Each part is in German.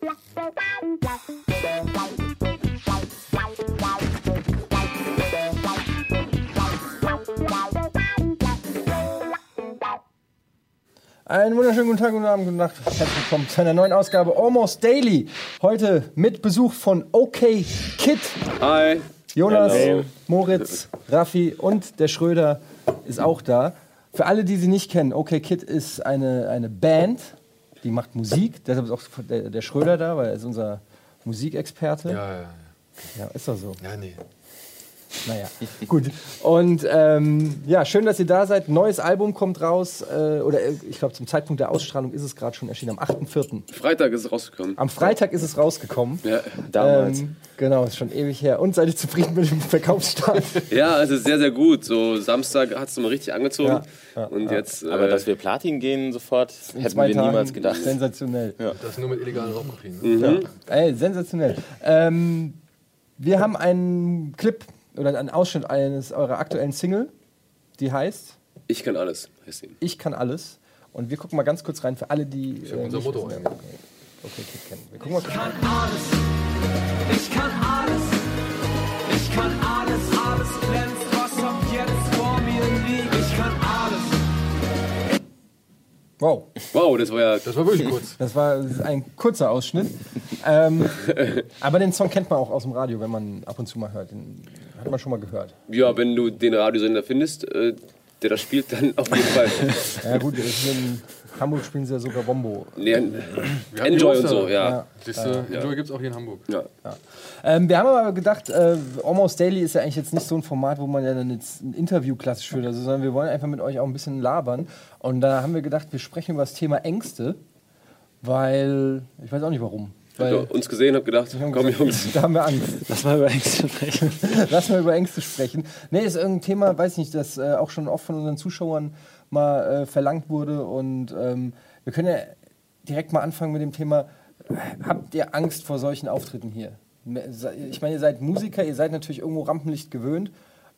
Einen wunderschönen guten Tag, guten Abend, guten Nacht. Herzlich willkommen zu einer neuen Ausgabe Almost Daily. Heute mit Besuch von OK Kid. Hi. Jonas, Hello. Moritz, Raffi und der Schröder ist auch da. Für alle, die sie nicht kennen, OK Kid ist eine, eine Band, die macht Musik. Deshalb ist auch der, der Schröder da, weil er ist unser Musikexperte. Ja, ja, ja. Ja, ist doch so. Ja, nee. Naja, gut. Und ähm, ja, schön, dass ihr da seid. Neues Album kommt raus. Äh, oder äh, ich glaube, zum Zeitpunkt der Ausstrahlung ist es gerade schon erschienen, am 8.4. Freitag ist es rausgekommen. Am Freitag ist es rausgekommen. Ja. Damals. Ähm, genau, ist schon ewig her. Und seid ihr zufrieden mit dem Verkaufsstart? ja, also sehr, sehr gut. So Samstag hat es nochmal richtig angezogen. Ja, ja, und jetzt. Aber äh, dass wir Platin gehen sofort, hätten wir Tagen. niemals gedacht. Sensationell. Das nur mit illegalen Raubkopien. Ne? Ey, sensationell. Ähm, wir haben einen Clip oder einen Ausschnitt eines eurer aktuellen Single, die heißt ich kann alles, heißt ihn. Ich kann alles. Und wir gucken mal ganz kurz rein für alle, die. Ist ja unser Motto wissen. Okay, Kid kennen. Wir gucken mal kurz. kann alles, ich kann alles, ich kann alles, alles glänzt, was ab jetzt vor mir liegt. Ich kann alles. Wow, Wow, das war ja. Das war wirklich kurz. das war ein kurzer Ausschnitt. ähm, aber den Song kennt man auch aus dem Radio, wenn man ab und zu mal hört. Den hat man schon mal gehört. Ja, wenn du den Radiosender findest, äh, der das spielt, dann auf jeden Fall. Ja, gut, in Hamburg spielen sie ja sogar Bombo. Nee, haben die Enjoy und so, ja. Siehst du, Enjoy gibt's auch hier in Hamburg. ja. Ähm, wir haben aber gedacht, äh, Almost Daily ist ja eigentlich jetzt nicht so ein Format, wo man ja dann jetzt ein Interview klassisch führt, also, sondern wir wollen einfach mit euch auch ein bisschen labern. Und da haben wir gedacht, wir sprechen über das Thema Ängste, weil, ich weiß auch nicht warum. Ich Weil, hab uns gesehen, hab gedacht, haben komm gesagt, Jungs. Da haben wir Angst. Lass mal über Ängste sprechen. Lass mal über Ängste sprechen. Nee, ist irgendein Thema, weiß nicht, das äh, auch schon oft von unseren Zuschauern mal äh, verlangt wurde. Und ähm, wir können ja direkt mal anfangen mit dem Thema, äh, habt ihr Angst vor solchen Auftritten hier? Ich meine, ihr seid Musiker, ihr seid natürlich irgendwo Rampenlicht gewöhnt,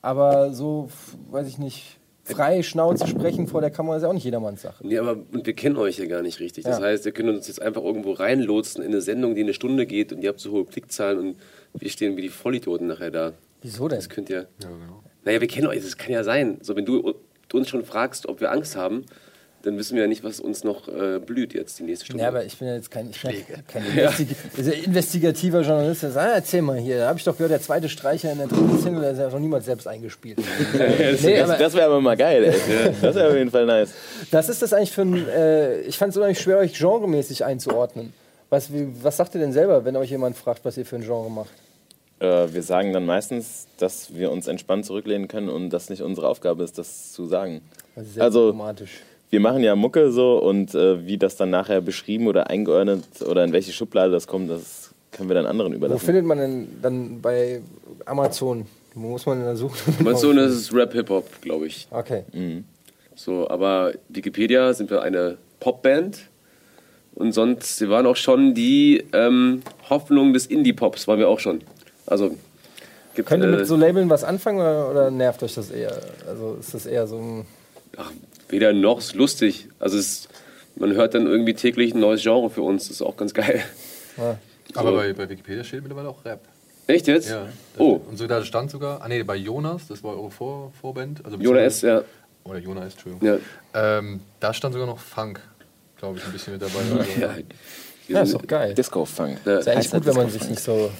aber so, weiß ich nicht, frei Schnauze sprechen vor der Kamera ist ja auch nicht jedermanns Sache. Nee, aber und wir kennen euch ja gar nicht richtig. Das Ja. heißt, ihr könnt uns jetzt einfach irgendwo reinlotsen in eine Sendung, die eine Stunde geht und ihr habt so hohe Klickzahlen und wir stehen wie die Vollidioten nachher da. Wieso denn? Das könnt ihr. Ja, genau. Naja, wir kennen euch, das kann ja sein. So, wenn du du uns schon fragst, ob wir Angst haben, dann wissen wir ja nicht, was uns noch äh, blüht jetzt die nächste Stunde. Ja, aber ich bin ja jetzt kein, ich bin ja kein Investi also investigativer Journalist. Der sagt, ah, erzähl mal hier, da habe ich doch gehört, der zweite Streicher in der dritten Single, der ist ja noch niemals selbst eingespielt. nee, Das, das wäre aber mal geil, ey. Das wäre auf jeden Fall nice. was ist das eigentlich für ein, äh, ich fand es unheimlich schwer, euch genremäßig einzuordnen. Was, wie, was sagt ihr denn selber, wenn euch jemand fragt, was ihr für ein Genre macht? Äh, wir sagen dann meistens, dass wir uns entspannt zurücklehnen können und das nicht unsere Aufgabe ist, das zu sagen. Das ist sehr Also- diplomatisch. Wir machen ja Mucke so und äh, wie das dann nachher beschrieben oder eingeordnet oder in welche Schublade das kommt, das können wir dann anderen Wo überlassen. findet man denn dann bei Amazon? Wo muss man denn da suchen? Amazon ist es Rap-Hip-Hop, glaube ich. Okay. So, aber Wikipedia sind wir eine Popband. Und sonst, wir waren auch schon die ähm, Hoffnung des Indie-Pops, waren wir auch schon. Also, gibt, Könnt ihr äh, mit so Labeln was anfangen oder, oder nervt euch das eher? Also ist das eher so ein. ach, weder noch, ist lustig. Also, es, man hört dann irgendwie täglich ein neues Genre für uns, das ist auch ganz geil. Ja. Aber So. bei, bei Wikipedia steht mittlerweile auch Rap. Echt jetzt? Ja. Oh, Und so da stand sogar, ah nee, bei Jonas, das war eure Vor Vorband. Also Jonas S., ja. Oder Jonas, Entschuldigung. ja. Ähm, da stand sogar noch Funk, glaube ich, ein bisschen mit dabei. Ja. Ja, ist doch geil. Disco-Funk. Ja. Ist eigentlich Heißt gut, wenn man sich nicht so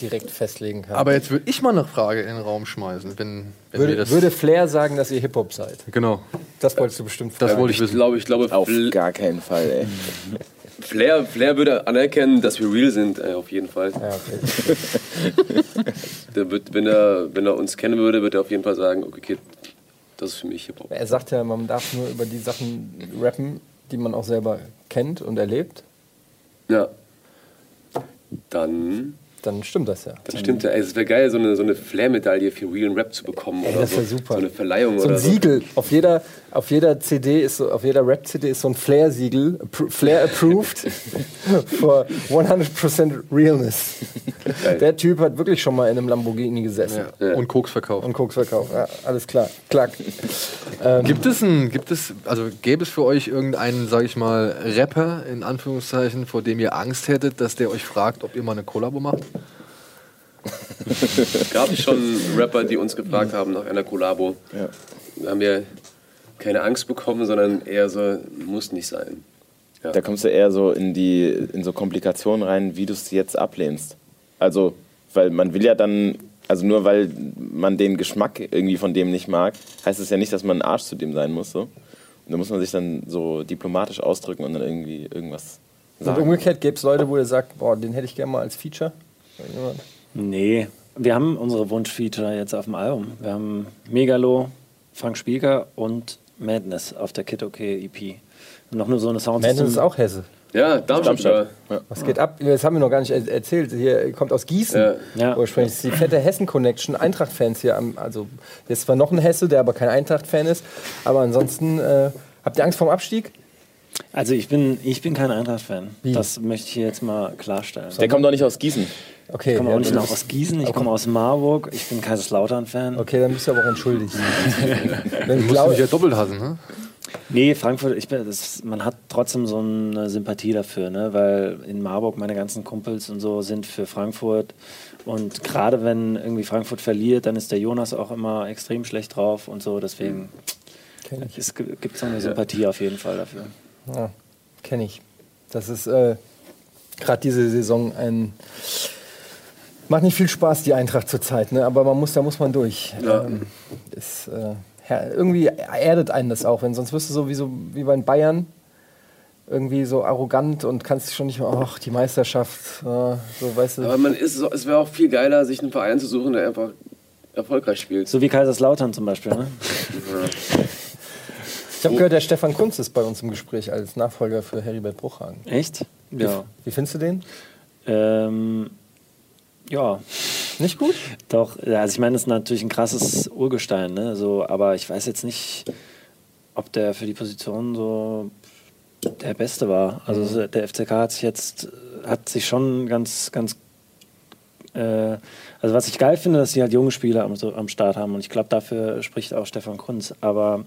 direkt festlegen kann. Aber jetzt würde ich mal eine Frage in den Raum schmeißen. Wenn, wenn würde, das, würde Flair sagen, dass ihr Hip-Hop seid? genau, Das wolltest du bestimmt das fragen. wollte ich Ich wissen. glaube, ich glaube, Auf Fl- gar keinen Fall, ey. Flair, Flair würde anerkennen, dass wir real sind, äh, auf jeden Fall. Ja, okay. Der wird, wenn, er, wenn er uns kennen würde, würde er auf jeden Fall sagen, okay, Kid, das ist für mich Hip-Hop. Er sagt ja, man darf nur über die Sachen rappen, die man auch selber kennt und erlebt. Ja. Dann, Dann stimmt das ja. dann stimmt ja. Ey, Es wäre geil, so eine, so eine Flair-Medaille für Real Rap zu bekommen. Ey, oder das wär so. super. So eine Verleihung So oder ein Siegel. Auf jeder, auf jeder CD ist so, auf jeder Rap-CD ist so ein Flair-Siegel. Flair approved for 100% Realness. Geil. Der Typ hat wirklich schon mal in einem Lamborghini gesessen. Ja. Und Koks verkauft. Und Koks verkauft. Ja, alles klar. Klack. Gibt es ein, gibt es, also gäbe es für euch irgendeinen, sag ich mal, Rapper in Anführungszeichen, vor dem ihr Angst hättet, dass der euch fragt, ob ihr mal eine Kollabo macht? Es gab schon Rapper, die uns gefragt haben nach einer Kollabo. Ja. Da haben wir keine Angst bekommen, sondern eher so, muss nicht sein. Ja. Da kommst du eher so in die in so Komplikationen rein, wie du es jetzt ablehnst. Also, weil man will ja dann, also nur weil man den Geschmack irgendwie von dem nicht mag, heißt es ja nicht, dass man ein Arsch zu dem sein muss. So. Und da muss man sich dann so diplomatisch ausdrücken und dann irgendwie irgendwas Und sagen. umgekehrt gäbe es Leute, wo ihr sagt, boah, den hätte ich gerne mal als Feature. Nee, wir haben unsere Wunschfeature jetzt auf dem Album. Wir haben Megalo, Frank Spieker und Madness auf der Kid OK EP. Und noch nur so eine Soundsystem. Madness ist auch Hesse. Ja, Darmstadt. Ja. Was geht ab? Das haben wir noch gar nicht er erzählt. Hier kommt aus Gießen. Ja. Ja. Ursprünglich die fette Hessen-Connection. Eintracht-Fans hier. Am, also, jetzt zwar noch ein Hesse, der aber kein Eintracht-Fan ist. Aber ansonsten, äh, habt ihr Angst vorm Abstieg? Also ich bin, ich bin kein Eintracht-Fan. Das möchte ich hier jetzt mal klarstellen. Der kommt doch nicht aus Gießen. Okay, Ich komme ja, auch nicht noch aus Gießen, ich komme aus Marburg, ich bin Kaiserslautern-Fan. Okay, dann bist du aber auch entschuldigt. Wenn Musst du mich ja doppelt hassen, ne? Nee, Frankfurt, ich bin, das, man hat trotzdem so eine Sympathie dafür, ne? weil in Marburg meine ganzen Kumpels und so sind für Frankfurt. Und gerade wenn irgendwie Frankfurt verliert, dann ist der Jonas auch immer extrem schlecht drauf und so. Deswegen es gi- gibt so eine Sympathie auf jeden Fall dafür. Ja, kenne ich. Das ist äh, gerade diese Saison ein. Macht nicht viel Spaß, die Eintracht zurzeit, ne? aber man muss, da muss man durch. Ja. Ähm, ist, äh, irgendwie erdet einen das auch, wenn sonst wirst du so wie, so wie bei den Bayern irgendwie so arrogant und kannst schon nicht mehr, ach, die Meisterschaft, äh, so weißt du. Aber man ist, so- es wäre auch viel geiler, sich einen Verein zu suchen, der einfach erfolgreich spielt. So wie Kaiserslautern zum Beispiel. Ne? Ich habe gehört, der Stefan Kunz ist bei uns im Gespräch als Nachfolger für Heribert Bruchhagen. Echt? Ja. Wie findest du den? Ähm, ja, Nicht gut? Doch, also ich meine, das ist natürlich ein krasses Urgestein, ne? So, aber ich weiß jetzt nicht, ob der für die Position so der Beste war. Also der FCK hat sich jetzt hat sich schon ganz, ganz äh, also was ich geil finde, dass sie halt junge Spieler am, so, am Start haben und ich glaube, dafür spricht auch Stefan Kunz. Aber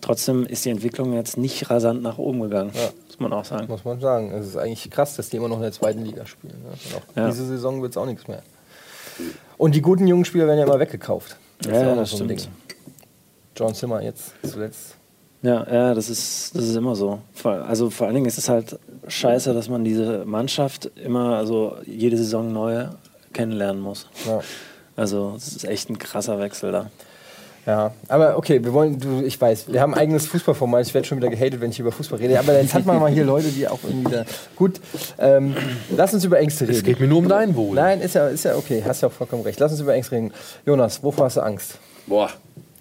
trotzdem ist die Entwicklung jetzt nicht rasant nach oben gegangen, Ja. muss man auch sagen. Muss man sagen. Es ist eigentlich krass, dass die immer noch in der zweiten Liga spielen. Ne? Diese Saison wird es auch nichts mehr. Und die guten jungen Spieler werden ja immer weggekauft. Ja, ist ja, auch noch das so ein stimmt. Ding. John Zimmer jetzt zuletzt. Ja, ja, das ist, das ist immer so. Vor, also vor allen Dingen ist es halt scheiße, dass man diese Mannschaft immer, also jede Saison neu kennenlernen muss. Ja. Also es ist echt ein krasser Wechsel da. Ja, aber okay, wir wollen, du, ich weiß, wir haben ein eigenes Fußballformat. Ich werde schon wieder gehatet, wenn ich über Fußball rede. Aber jetzt hat man mal hier Leute, die auch irgendwie da. Gut, ähm, lass uns über Ängste reden. Es geht mir nur um dein Wohl. Nein, ist ja, ist ja okay, hast ja auch vollkommen recht. Lass uns über Ängste reden. Jonas, wovor hast du Angst? Boah,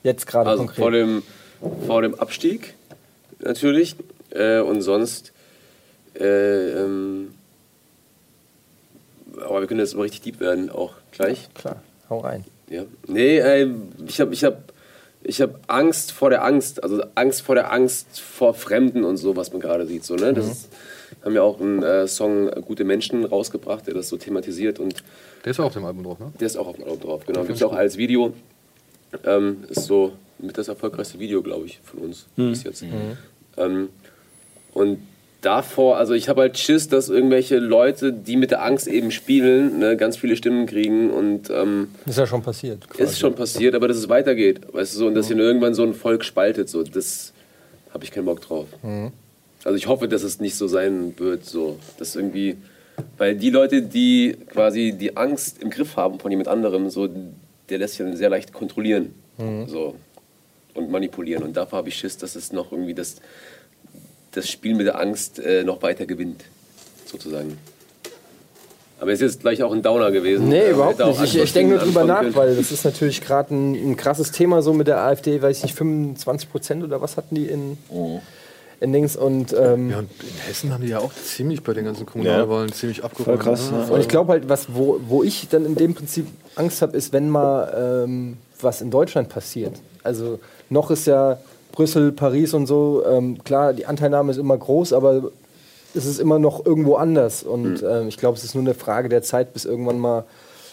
Jetzt gerade also konkret. vor dem, vor dem Abstieg natürlich. Äh, und sonst. Äh, ähm, aber wir können jetzt mal richtig deep werden, auch gleich. Klar, hau rein. Ja. Nee, äh, ich habe ich hab, ich hab Angst vor der Angst. Also Angst vor der Angst vor Fremden und so, was man gerade sieht. So, ne? Das ist, haben ja auch einen äh, Song Gute Menschen rausgebracht, der das so thematisiert. Und Der ist auch auf dem Album drauf, ne? der ist auch auf dem Album drauf. Genau. Gibt es auch als Video. Ähm, ist so mit das erfolgreichste Video, glaube ich, von uns bis jetzt. Ähm, und davor, also ich habe halt Schiss, dass irgendwelche Leute, die mit der Angst eben spielen, ne, ganz viele Stimmen kriegen und ähm, Ist ja schon passiert. quasi. ist schon passiert, aber dass es weitergeht. Weißt du, so, und dass hier irgendwann so ein Volk spaltet, so, das habe ich keinen Bock drauf. Also ich hoffe, dass es nicht so sein wird, so, dass irgendwie, weil die Leute, die quasi die Angst im Griff haben von jemand anderem, so, der lässt sich dann sehr leicht kontrollieren, so, und manipulieren. Und davor habe ich Schiss, dass es noch irgendwie das, das Spiel mit der Angst äh, noch weiter gewinnt, sozusagen. Aber es ist jetzt gleich auch ein Downer gewesen. Nee, Äh, überhaupt nicht. Ich, ich denke nur drüber nach, können. weil das ist natürlich gerade ein, ein krasses Thema so mit der AfD, weiß ich nicht, 25 Prozent oder was hatten die in, in Dings und ähm, Ja, und in Hessen haben die ja auch ziemlich bei den ganzen Kommunalwahlen ziemlich abgeräumt. Voll krass, ne? ja. Und ich glaube halt, was, wo, wo ich dann in dem Prinzip Angst habe, ist, wenn mal ähm, was in Deutschland passiert. Also noch ist ja Brüssel, Paris und so, ähm, klar, die Anteilnahme ist immer groß, aber es ist immer noch irgendwo anders. Und ähm, ich glaube, es ist nur eine Frage der Zeit, bis irgendwann mal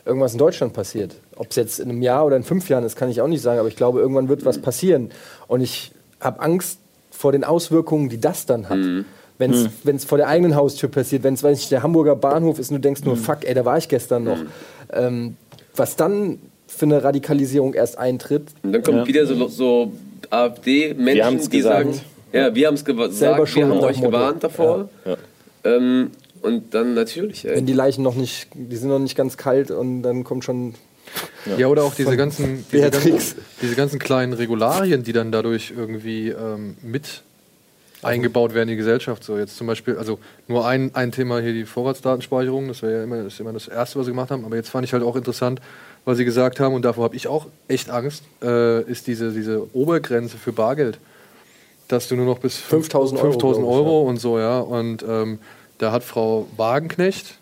irgendwas in Deutschland passiert. Ob es jetzt in einem Jahr oder in fünf Jahren ist, kann ich auch nicht sagen, aber ich glaube, irgendwann wird was passieren. Und ich habe Angst vor den Auswirkungen, die das dann hat. Wenn es vor der eigenen Haustür passiert, wenn es, weiß ich, der Hamburger Bahnhof ist und du denkst nur, fuck, ey, da war ich gestern noch. Ähm, was dann für eine Radikalisierung erst eintritt, Und dann kommt Ja. wieder so, so AfD-Menschen, die gesagt. sagen, ja, wir haben es Selber gesagt, wir schuld haben euch Motto. gewarnt davor. Ja. Ähm, und dann natürlich, ey. wenn die Leichen noch nicht, die sind noch nicht ganz kalt und dann kommt schon Ja, oder auch diese ganzen, diese ganzen, diese ganzen kleinen Regularien, die dann dadurch irgendwie ähm, mit eingebaut werden in die Gesellschaft. So jetzt zum Beispiel, also nur ein, ein Thema hier die Vorratsdatenspeicherung, das wäre ja immer, das immer das Erste, was sie gemacht haben, aber jetzt fand ich halt auch interessant, was sie gesagt haben, und davor habe ich auch echt Angst, äh, ist diese, diese Obergrenze für Bargeld. Dass du nur noch bis 5.000 Euro, 5.000 glaub ich, Euro und so, ja. Und ähm, da hat Frau Wagenknecht,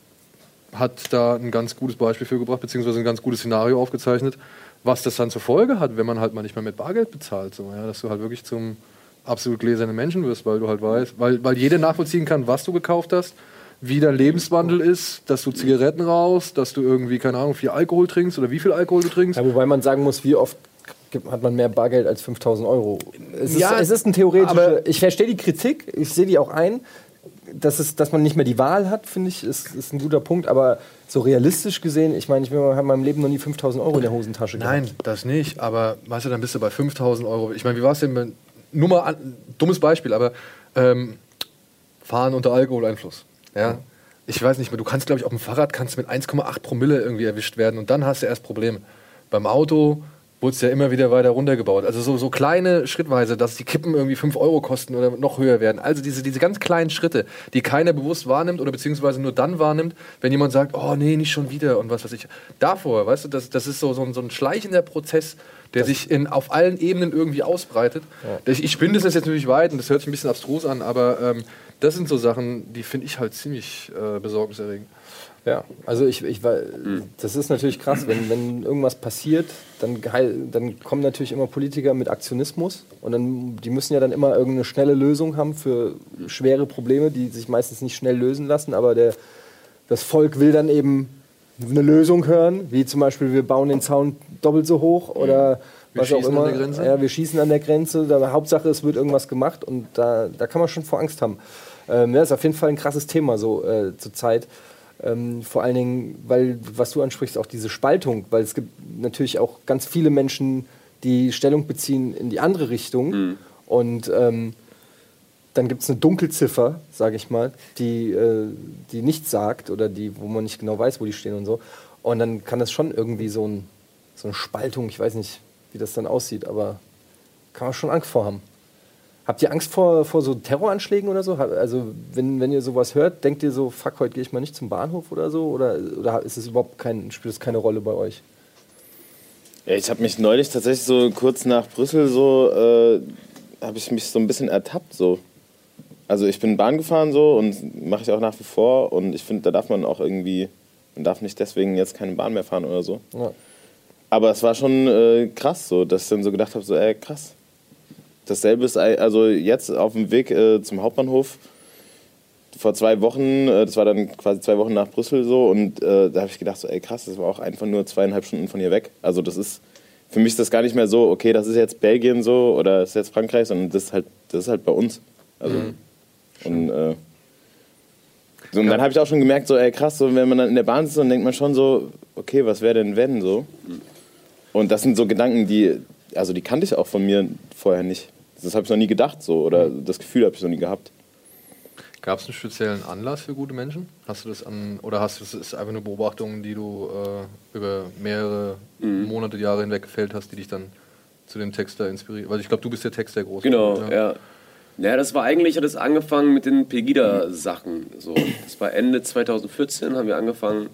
hat da ein ganz gutes Beispiel für gebracht, beziehungsweise ein ganz gutes Szenario aufgezeichnet, was das dann zur Folge hat, wenn man halt mal nicht mehr mit Bargeld bezahlt. So, ja, dass du halt wirklich zum absolut gläsernen Menschen wirst, weil du halt weißt, weil, weil jeder nachvollziehen kann, was du gekauft hast, wie dein Lebenswandel ist, dass du Zigaretten rauchst, dass du irgendwie, keine Ahnung, viel Alkohol trinkst oder wie viel Alkohol du trinkst. Ja, wobei man sagen muss, wie oft hat man mehr Bargeld als 5000 Euro? Es ist, Ja, es ist ein theoretischer. Ich verstehe die Kritik, ich sehe die auch ein. Dass, es, dass man nicht mehr die Wahl hat, finde ich, ist, ist ein guter Punkt. Aber so realistisch gesehen, ich meine, ich habe in meinem Leben noch nie 5000 Euro in der Hosentasche gehabt. Nein, das nicht. Aber weißt du, dann bist du bei 5000 Euro. Ich meine, wie war es denn? Nur mal ein dummes Beispiel, aber ähm, fahren unter Alkoholeinfluss. Ja. Ich weiß nicht mehr, du kannst, glaube ich, auf dem Fahrrad kannst du mit 1,8 Promille irgendwie erwischt werden und dann hast du erst Probleme. Beim Auto wurde es ja immer wieder weiter runtergebaut. Also so, so kleine Schrittweise, dass die Kippen irgendwie 5 Euro kosten oder noch höher werden. Also diese, diese ganz kleinen Schritte, die keiner bewusst wahrnimmt oder beziehungsweise nur dann wahrnimmt, wenn jemand sagt, oh nee, nicht schon wieder und was weiß ich. Davor, weißt du, das, das ist so, so, ein, so ein schleichender Prozess, der sich in, auf allen Ebenen irgendwie ausbreitet. Ich, ich spinne das jetzt natürlich weit und das hört sich ein bisschen abstrus an, aber ähm, das sind so Sachen, die finde ich halt ziemlich äh, besorgniserregend. Ja, also ich, ich war, das ist natürlich krass, wenn, wenn irgendwas passiert, dann, dann kommen natürlich immer Politiker mit Aktionismus und dann, die müssen ja dann immer irgendeine schnelle Lösung haben für schwere Probleme, die sich meistens nicht schnell lösen lassen, aber der, das Volk will dann eben eine Lösung hören, wie zum Beispiel wir bauen den Zaun doppelt so hoch oder Wir was auch schießen immer. an der Grenze. Ja, wir schießen an der Grenze, da, Hauptsache es wird irgendwas gemacht und da, da kann man schon vor Angst haben. Ähm, ja, ist auf jeden Fall ein krasses Thema so äh, zur Zeit. Ähm, vor allen Dingen, weil, was du ansprichst, auch diese Spaltung, weil es gibt natürlich auch ganz viele Menschen, die Stellung beziehen in die andere Richtung. Und ähm, dann gibt es eine Dunkelziffer, sage ich mal, die, äh, die nichts sagt oder die, wo man nicht genau weiß, wo die stehen und so. Und dann kann das schon irgendwie so, ein, so eine Spaltung, ich weiß nicht, wie das dann aussieht, aber kann man schon Angst vor haben. Habt ihr Angst vor, vor so Terroranschlägen oder so? Also, wenn, wenn ihr sowas hört, denkt ihr so, fuck, heute gehe ich mal nicht zum Bahnhof oder so? Oder, oder ist es überhaupt kein, spielt es keine Rolle bei euch? Ja, ich habe mich neulich tatsächlich so kurz nach Brüssel so, äh, habe ich mich so ein bisschen ertappt so. Also ich bin Bahn gefahren so und mache ich auch nach wie vor und ich finde, da darf man auch irgendwie, man darf nicht deswegen jetzt keine Bahn mehr fahren oder so. Ja. Aber es war schon äh, krass so, dass ich dann so gedacht habe, so ey, krass. Dasselbe ist also jetzt auf dem Weg äh, zum Hauptbahnhof vor zwei Wochen, äh, das war dann quasi zwei Wochen nach Brüssel so und äh, da habe ich gedacht, so, ey krass, das war auch einfach nur zweieinhalb Stunden von hier weg. Also das ist, für mich ist das gar nicht mehr so, okay, das ist jetzt Belgien so oder das ist jetzt Frankreich, sondern das ist halt, das ist halt bei uns. Also, und, äh, so, und dann habe ich auch schon gemerkt, so, ey krass, so, wenn man dann in der Bahn sitzt, dann denkt man schon so, okay, was wäre denn wenn so? Und das sind so Gedanken, die, also die kannte ich auch von mir vorher nicht. Das habe ich noch nie gedacht so oder das Gefühl habe ich noch nie gehabt. Gab es einen speziellen Anlass für gute Menschen? Hast du das an, oder hast du das ist einfach eine Beobachtung, die du äh, über mehrere Monate, Jahre hinweg gefällt hast, die dich dann zu dem Texter inspiriert? Weil ich glaube, du bist der Texter groß. Genau, ja. ja. das war eigentlich, hat es angefangen mit den Pegida-Sachen. So, das war Ende 2014, haben wir angefangen,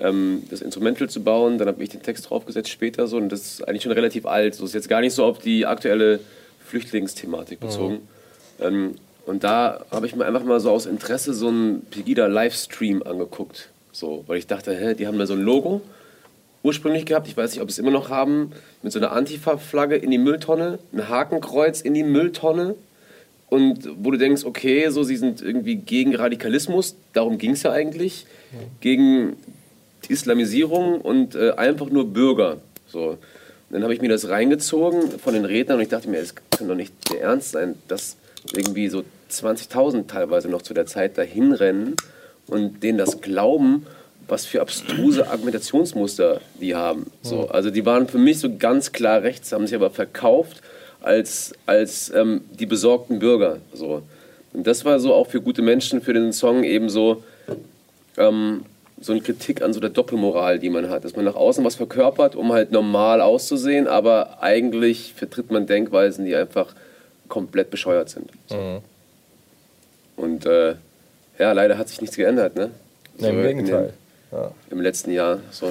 ähm, das Instrumental zu bauen. Dann habe ich den Text draufgesetzt später so. Und das ist eigentlich schon relativ alt. So ist jetzt gar nicht so auf die aktuelle Flüchtlingsthematik bezogen. Ähm, und da habe ich mir einfach mal so aus Interesse so einen Pegida-Livestream angeguckt. So, weil ich dachte, hä, die haben da so ein Logo ursprünglich gehabt, ich weiß nicht, ob sie es immer noch haben, mit so einer Antifa-Flagge in die Mülltonne, ein Hakenkreuz in die Mülltonne und wo du denkst, okay, so sie sind irgendwie gegen Radikalismus, darum ging es ja eigentlich, gegen die Islamisierung und äh, einfach nur Bürger. So. Dann habe ich mir das reingezogen von den Rednern und ich dachte mir, es kann doch nicht der Ernst sein, dass irgendwie so 20.000 teilweise noch zu der Zeit dahin rennen und denen das glauben, was für abstruse Argumentationsmuster die haben. So, also die waren für mich so ganz klar rechts, haben sich aber verkauft als, als ähm, die besorgten Bürger. So. Und das war so auch für gute Menschen für den Song eben so, ähm, so eine Kritik an so der Doppelmoral, die man hat. Dass man nach außen was verkörpert, um halt normal auszusehen, aber eigentlich vertritt man Denkweisen, die einfach komplett bescheuert sind. So. Und äh, ja, leider hat sich nichts geändert, ne? Nee, Im So Gegenteil. den- Ja. Im letzten Jahr. So.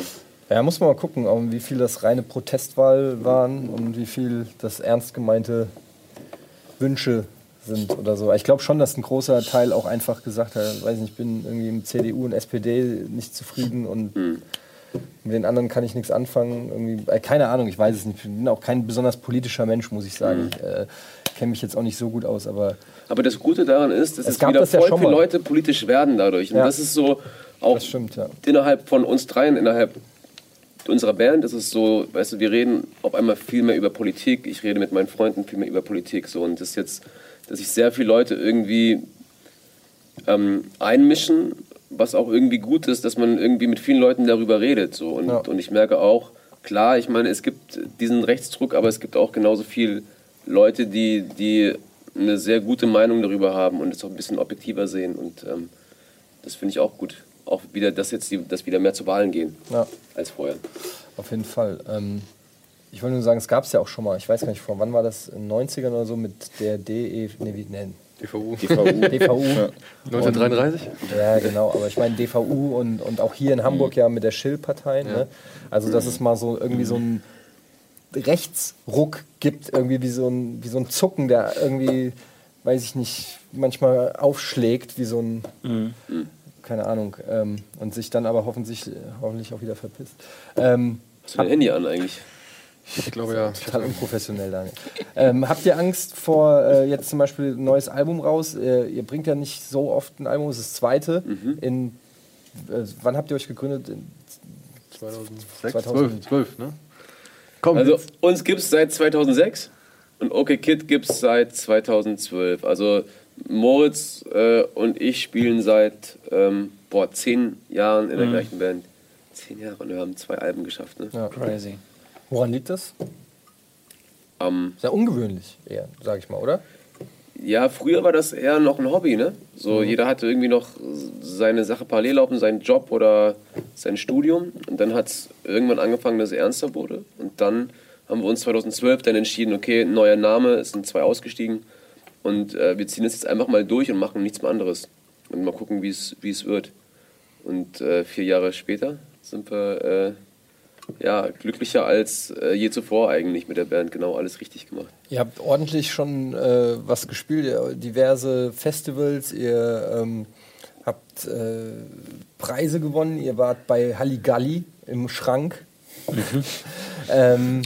Ja, muss man mal gucken, um wie viel das reine Protestwahl waren und wie viel das ernst gemeinte Wünsche sind oder so. Ich glaube schon, dass ein großer Teil auch einfach gesagt hat, weiß nicht, ich bin irgendwie im CDU und SPD nicht zufrieden und mit den anderen kann ich nichts anfangen. Irgendwie, äh, keine Ahnung, ich weiß es nicht. Ich bin auch kein besonders politischer Mensch, muss ich sagen. Ich äh, kenne mich jetzt auch nicht so gut aus, aber Aber das Gute daran ist, dass Es es wieder das ja voll schon viele. Leute politisch werden dadurch. Und Ja. das ist so auch stimmt, ja. innerhalb von uns dreien, innerhalb unserer Band ist es so, weißt du, wir reden auf einmal viel mehr über Politik. Ich rede mit meinen Freunden viel mehr über Politik. So. Und das ist jetzt, dass sich sehr viele Leute irgendwie ähm, einmischen, was auch irgendwie gut ist, dass man irgendwie mit vielen Leuten darüber redet. So. Und, Ja. und ich merke auch, klar, ich meine, es gibt diesen Rechtsdruck, aber es gibt auch genauso viel Leute, die, die eine sehr gute Meinung darüber haben und es auch ein bisschen objektiver sehen. Und ähm, das finde ich auch gut. Auch wieder, dass jetzt die, dass wieder mehr zu Wahlen gehen ja. als vorher. Auf jeden Fall. Ähm, ich wollte nur sagen, es gab es ja auch schon mal. Ich weiß gar nicht, vor wann war das? In den 90ern oder so mit der DE, nee, wie nennen? DVU. DVU. DVU. 1933? Ja, genau. Aber ich meine DVU und, und auch hier in Hamburg ja mit der Schill-Partei. Ne? Also, dass es mal so irgendwie so ein Rechtsruck gibt, irgendwie wie so ein, wie so ein Zucken, der irgendwie, weiß ich nicht, manchmal aufschlägt, wie so ein, keine Ahnung, ähm, und sich dann aber hoffentlich, hoffentlich auch wieder verpisst. Ähm, Hast du dein Handy an eigentlich? Ich glaube ja. Total unprofessionell, Daniel. Ähm, habt ihr Angst vor äh, jetzt zum Beispiel ein neues Album raus? Äh, ihr bringt ja nicht so oft ein Album, es ist das zweite. In, äh, wann habt ihr euch gegründet? In, 2006? 2000. 12, 12, ne? Komm, Also uns gibt es seit 2006 und OK Kid gibt es seit 2012. Also Moritz äh, und ich spielen seit ähm, boah, zehn Jahren in der gleichen Band. Zehn Jahre und wir haben zwei Alben geschafft. Ne? ja. Crazy. Woran liegt das? Ähm, Sehr ungewöhnlich, eher, sag ich mal, oder? Ja, früher war das eher noch ein Hobby, ne? So, jeder hatte irgendwie noch seine Sache parallel laufen, seinen Job oder sein Studium. Und dann hat es irgendwann angefangen, dass es ernster wurde. Und dann haben wir uns 2012 dann entschieden, okay, neuer Name, es sind zwei ausgestiegen. Und äh, wir ziehen das jetzt einfach mal durch und machen nichts mehr anderes. Und mal gucken, wie es wie es wird. Und äh, vier Jahre später sind wir äh, ja, glücklicher als äh, je zuvor eigentlich mit der Band. Genau, alles richtig gemacht. Ihr habt ordentlich schon äh, was gespielt, diverse Festivals, ihr ähm, habt äh, Preise gewonnen, ihr wart bei Halligalli im Schrank. ähm,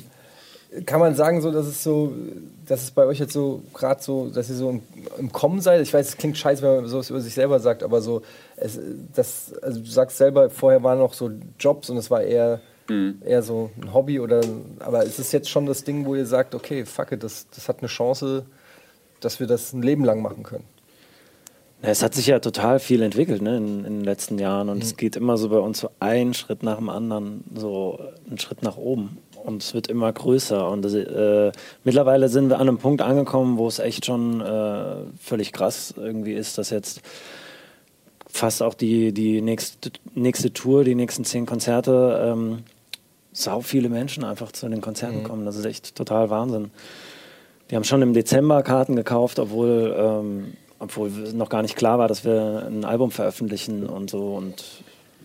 kann man sagen, so, dass es so, dass es bei euch jetzt so gerade so, dass ihr so im, im Kommen seid? Ich weiß, es klingt scheiße, wenn man sowas über sich selber sagt, aber so, es, das, also du sagst selber, vorher waren noch so Jobs und es war eher, eher so ein Hobby oder, aber ist es jetzt schon das Ding, wo ihr sagt, okay, fuck it, das, das hat eine Chance, dass wir das ein Leben lang machen können? Es hat sich ja total viel entwickelt ne, in, in den letzten Jahren und es geht immer so bei uns so ein Schritt nach dem anderen, so einen Schritt nach oben und es wird immer größer und äh, mittlerweile sind wir an einem Punkt angekommen, wo es echt schon äh, völlig krass irgendwie ist, dass jetzt fast auch die, die nächste, nächste Tour, die nächsten zehn Konzerte, ähm, sau viele Menschen einfach zu den Konzerten kommen. Das ist echt total Wahnsinn. Die haben schon im Dezember Karten gekauft, obwohl, ähm, obwohl noch gar nicht klar war, dass wir ein Album veröffentlichen und so. Und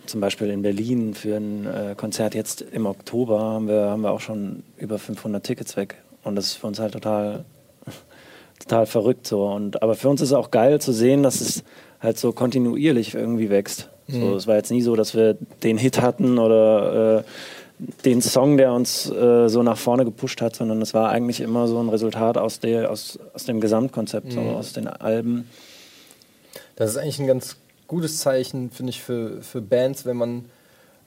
zum Beispiel in Berlin für ein äh, Konzert jetzt im Oktober haben wir, haben wir auch schon über 500 Tickets weg. Und das ist für uns halt total, total verrückt so. Und, aber für uns ist es auch geil zu sehen, dass es halt so kontinuierlich irgendwie wächst. So, es war jetzt nie so, dass wir den Hit hatten oder äh, den Song, der uns äh, so nach vorne gepusht hat, sondern es war eigentlich immer so ein Resultat aus, der, aus, aus dem Gesamtkonzept, so aus den Alben. Das ist eigentlich ein ganz gutes Zeichen, finde ich, für, für Bands, wenn man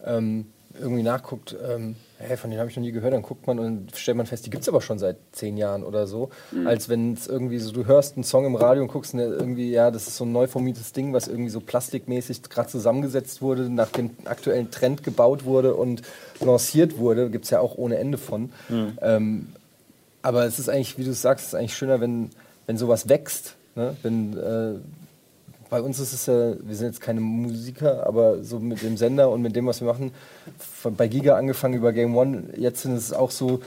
ähm, irgendwie nachguckt, ähm, hey, von denen habe ich noch nie gehört, dann guckt man und stellt man fest, die gibt es aber schon seit zehn Jahren oder so. Als wenn es irgendwie so, du hörst einen Song im Radio und guckst ne, irgendwie, ja, das ist so ein neu formiertes Ding, was irgendwie so plastikmäßig gerade zusammengesetzt wurde, nach dem aktuellen Trend gebaut wurde und lanciert wurde. Gibt es ja auch ohne Ende von. Ähm, aber es ist eigentlich, wie du es sagst, es ist eigentlich schöner, wenn, wenn sowas wächst. Ne? Wenn, äh, bei uns ist es ja, wir sind jetzt keine Musiker, aber so mit dem Sender und mit dem, was wir machen, von, bei Giga angefangen über Game One, jetzt sind es auch so,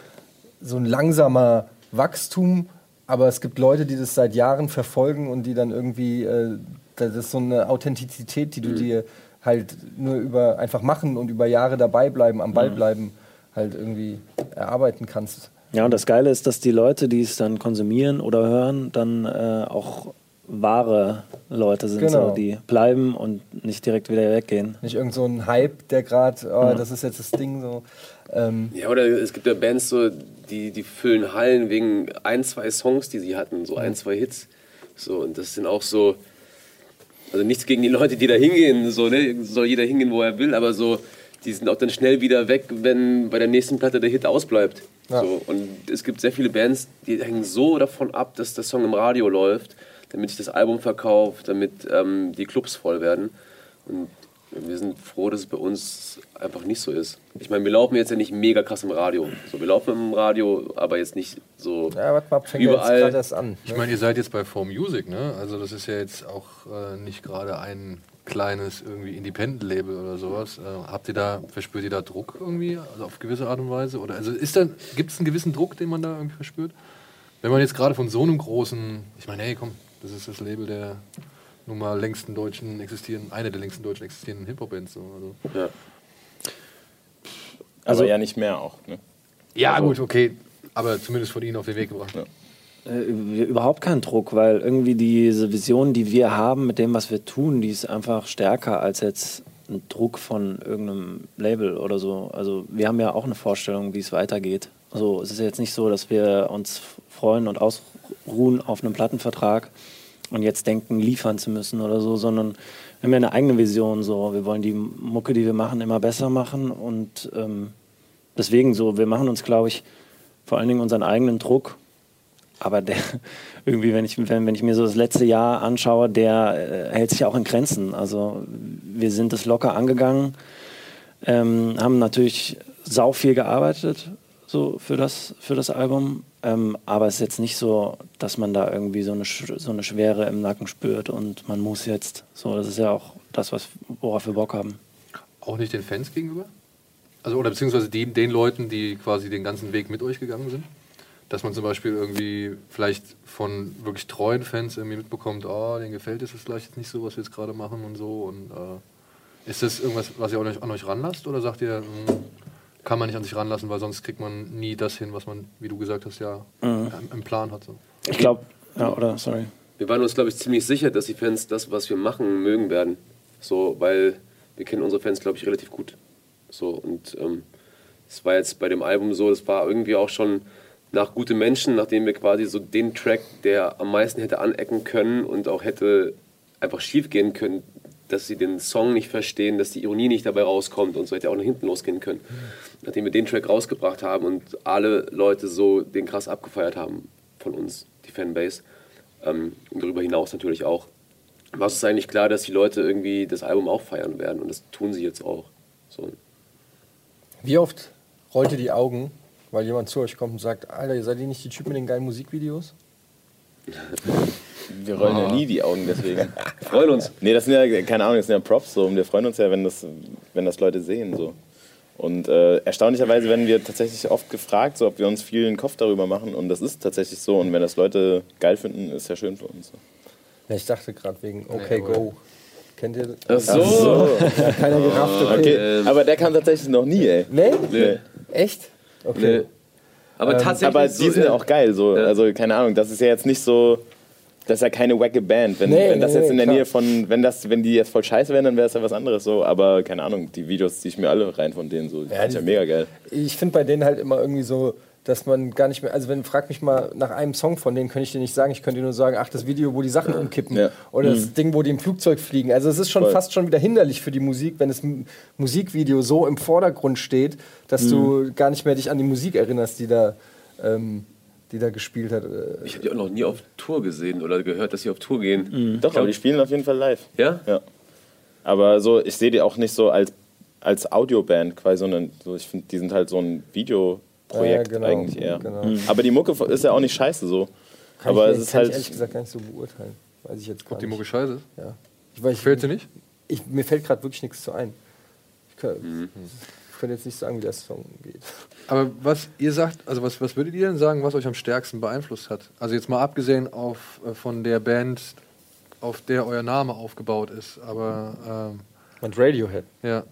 so ein langsamer Wachstum, aber es gibt Leute, die das seit Jahren verfolgen und die dann irgendwie, äh, das ist so eine Authentizität, die du dir halt nur über einfach machen und über Jahre dabei bleiben, am Ball bleiben, halt irgendwie erarbeiten kannst. Ja, und das Geile ist, dass die Leute, die es dann konsumieren oder hören, dann äh, auch wahre Leute sind, Genau. so, die bleiben und nicht direkt wieder weggehen. Nicht irgend so ein Hype, der gerade, oh, das ist jetzt das Ding so. Ähm, Ja, oder es gibt ja Bands, so, die, die füllen Hallen wegen ein, zwei Songs, die sie hatten, so ein, zwei Hits. So, und das sind auch so, also nichts gegen die Leute, die da hingehen, so, ne? soll jeder hingehen, wo er will, aber so, die sind auch dann schnell wieder weg, wenn bei der nächsten Platte der Hit ausbleibt. Ja. So, und es gibt sehr viele Bands, die hängen so davon ab, dass der Song im Radio läuft, damit sich das Album verkauft, damit ähm, die Clubs voll werden. Und wir sind froh, dass es bei uns einfach nicht so ist. Ich meine, wir laufen jetzt ja nicht mega krass im Radio. So, wir laufen im Radio, aber jetzt nicht so ja, warte mal, fängt jetzt überall. gerade erst an. Ich meine, ihr seid jetzt bei 4Music, ne? Also das ist ja jetzt auch äh, nicht gerade ein kleines irgendwie Independent-Label oder sowas. Äh, habt ihr da, verspürt ihr da Druck irgendwie, also auf gewisse Art und Weise? Oder also ist da, gibt es einen gewissen Druck, den man da irgendwie verspürt? Wenn man jetzt gerade von so einem großen, ich meine, hey, komm, das ist das Label der nun mal längsten deutschen existierenden, eine der längsten deutschen existierenden Hip-Hop-Bands. So, also. Ja. Also- ja nicht mehr auch. Ne? Ja, gut, okay. Aber zumindest von Ihnen auf den Weg gebracht. Ja. Äh, üb- überhaupt kein Druck, weil irgendwie diese Vision, die wir haben mit dem, was wir tun, die ist einfach stärker als jetzt ein Druck von irgendeinem Label oder so. Also wir haben ja auch eine Vorstellung, wie es weitergeht. Also es ist jetzt nicht so, dass wir uns freuen und ausruhen auf einem Plattenvertrag und jetzt denken, liefern zu müssen oder so, sondern wir haben ja eine eigene Vision. So, wir wollen die Mucke, die wir machen, immer besser machen und ähm, deswegen so, wir machen uns, glaube ich, vor allen Dingen unseren eigenen Druck aber der irgendwie, wenn ich, wenn, wenn ich mir so das letzte Jahr anschaue, der äh, hält sich auch in Grenzen. Also wir sind das locker angegangen, ähm, haben natürlich sau viel gearbeitet so für das, für das Album. Ähm, aber es ist jetzt nicht so, dass man da irgendwie so eine, so eine Schwere im Nacken spürt und man muss jetzt. So, das ist ja auch das, was, worauf wir Bock haben. Auch nicht den Fans gegenüber? Also, oder beziehungsweise die, den Leuten, die quasi den ganzen Weg mit euch gegangen sind? Dass man zum Beispiel irgendwie vielleicht von wirklich treuen Fans irgendwie mitbekommt, oh, denen gefällt es vielleicht jetzt nicht so, was wir jetzt gerade machen und so. Und äh, ist das irgendwas, was ihr an euch, an euch ranlasst? Oder sagt ihr, hm, kann man nicht an sich ranlassen, weil sonst kriegt man nie das hin, was man, wie du gesagt hast, ja im, im Plan hat? So. Ich glaube, ja, oder, sorry. Wir waren uns, glaube ich, ziemlich sicher, dass die Fans das, was wir machen, mögen werden. So, weil wir kennen unsere Fans, glaube ich, relativ gut. So, und ähm, es war jetzt bei dem Album so, es war irgendwie auch schon nach Gute Menschen, nachdem wir quasi so den Track, der am meisten hätte anecken können und auch hätte einfach schief gehen können, dass sie den Song nicht verstehen, dass die Ironie nicht dabei rauskommt und so hätte auch nach hinten losgehen können. Nachdem wir den Track rausgebracht haben und alle Leute so den krass abgefeiert haben von uns, die Fanbase, ähm, und darüber hinaus natürlich auch, war es eigentlich klar, dass die Leute irgendwie das Album auch feiern werden und das tun sie jetzt auch. So. Wie oft rollt ihr die Augen, weil jemand zu euch kommt und sagt, Alter, ihr seid ihr nicht die Typen mit den geilen Musikvideos? Wir rollen ja nie die Augen deswegen. Freuen uns. Nee, das sind ja, keine Ahnung, das sind ja Props so und wir freuen uns ja, wenn das, wenn das Leute sehen so. Und äh, erstaunlicherweise werden wir tatsächlich oft gefragt, so, ob wir uns viel den Kopf darüber machen und das ist tatsächlich so und wenn das Leute geil finden, ist ja schön für uns. So. Ja, ich dachte gerade wegen Okay Go. Kennt ihr das? Ach so. Ja, keiner gerafft, okay. Okay, aber der kam tatsächlich noch nie, ey. Nee? Nee. Echt? Okay. Nee. Aber tatsächlich. Aber so, die sind ja auch geil, so. Ja. Also, keine Ahnung, das ist ja jetzt nicht so. Das ist ja keine wacke Band. Wenn, Nee, wenn das nee, jetzt in der klar. Nähe von, wenn das, wenn die jetzt voll scheiße wären, dann wäre es ja was anderes so. Aber keine Ahnung, die Videos ziehe ich mir alle rein von denen so. Die Ja, sind ja mega geil. Ich finde bei denen halt immer irgendwie so, dass man gar nicht mehr, also wenn frag mich mal nach einem Song von denen, könnte ich dir nicht sagen, ich könnte dir nur sagen, ach, das Video, wo die Sachen umkippen Ja. oder das Ding, wo die im Flugzeug fliegen. Also es ist schon Voll. fast schon wieder hinderlich für die Musik, wenn das Musikvideo so im Vordergrund steht, dass du gar nicht mehr dich an die Musik erinnerst, die da, ähm, die da gespielt hat. Äh, Ich habe die auch noch nie auf Tour gesehen oder gehört, dass sie auf Tour gehen. Doch, aber die spielen auf jeden Fall live. Ja? Ja. Aber so, ich sehe die auch nicht so als, als Audioband quasi, sondern so, ich finde, die sind halt so ein Videoprojekt Ja, genau, eigentlich eher. genau. Aber die Mucke ist ja auch nicht scheiße so. kann aber ich, es ist kann halt. ich ehrlich gesagt gar nicht so beurteilen. Weiß ich jetzt gar Ob die. Mucke scheiße ist? Ja. Ich, ich, Fällt dir nicht? Ich, mir fällt gerade wirklich nichts zu ein. Ich, kann, Mhm. Ich könnte jetzt nicht sagen, wie der Song geht. Aber was ihr sagt, also was, was würdet ihr denn sagen, was euch am stärksten beeinflusst hat? Also jetzt mal abgesehen auf, äh, von der Band, auf der euer Name aufgebaut ist, aber Und Radiohead. ähm, ja.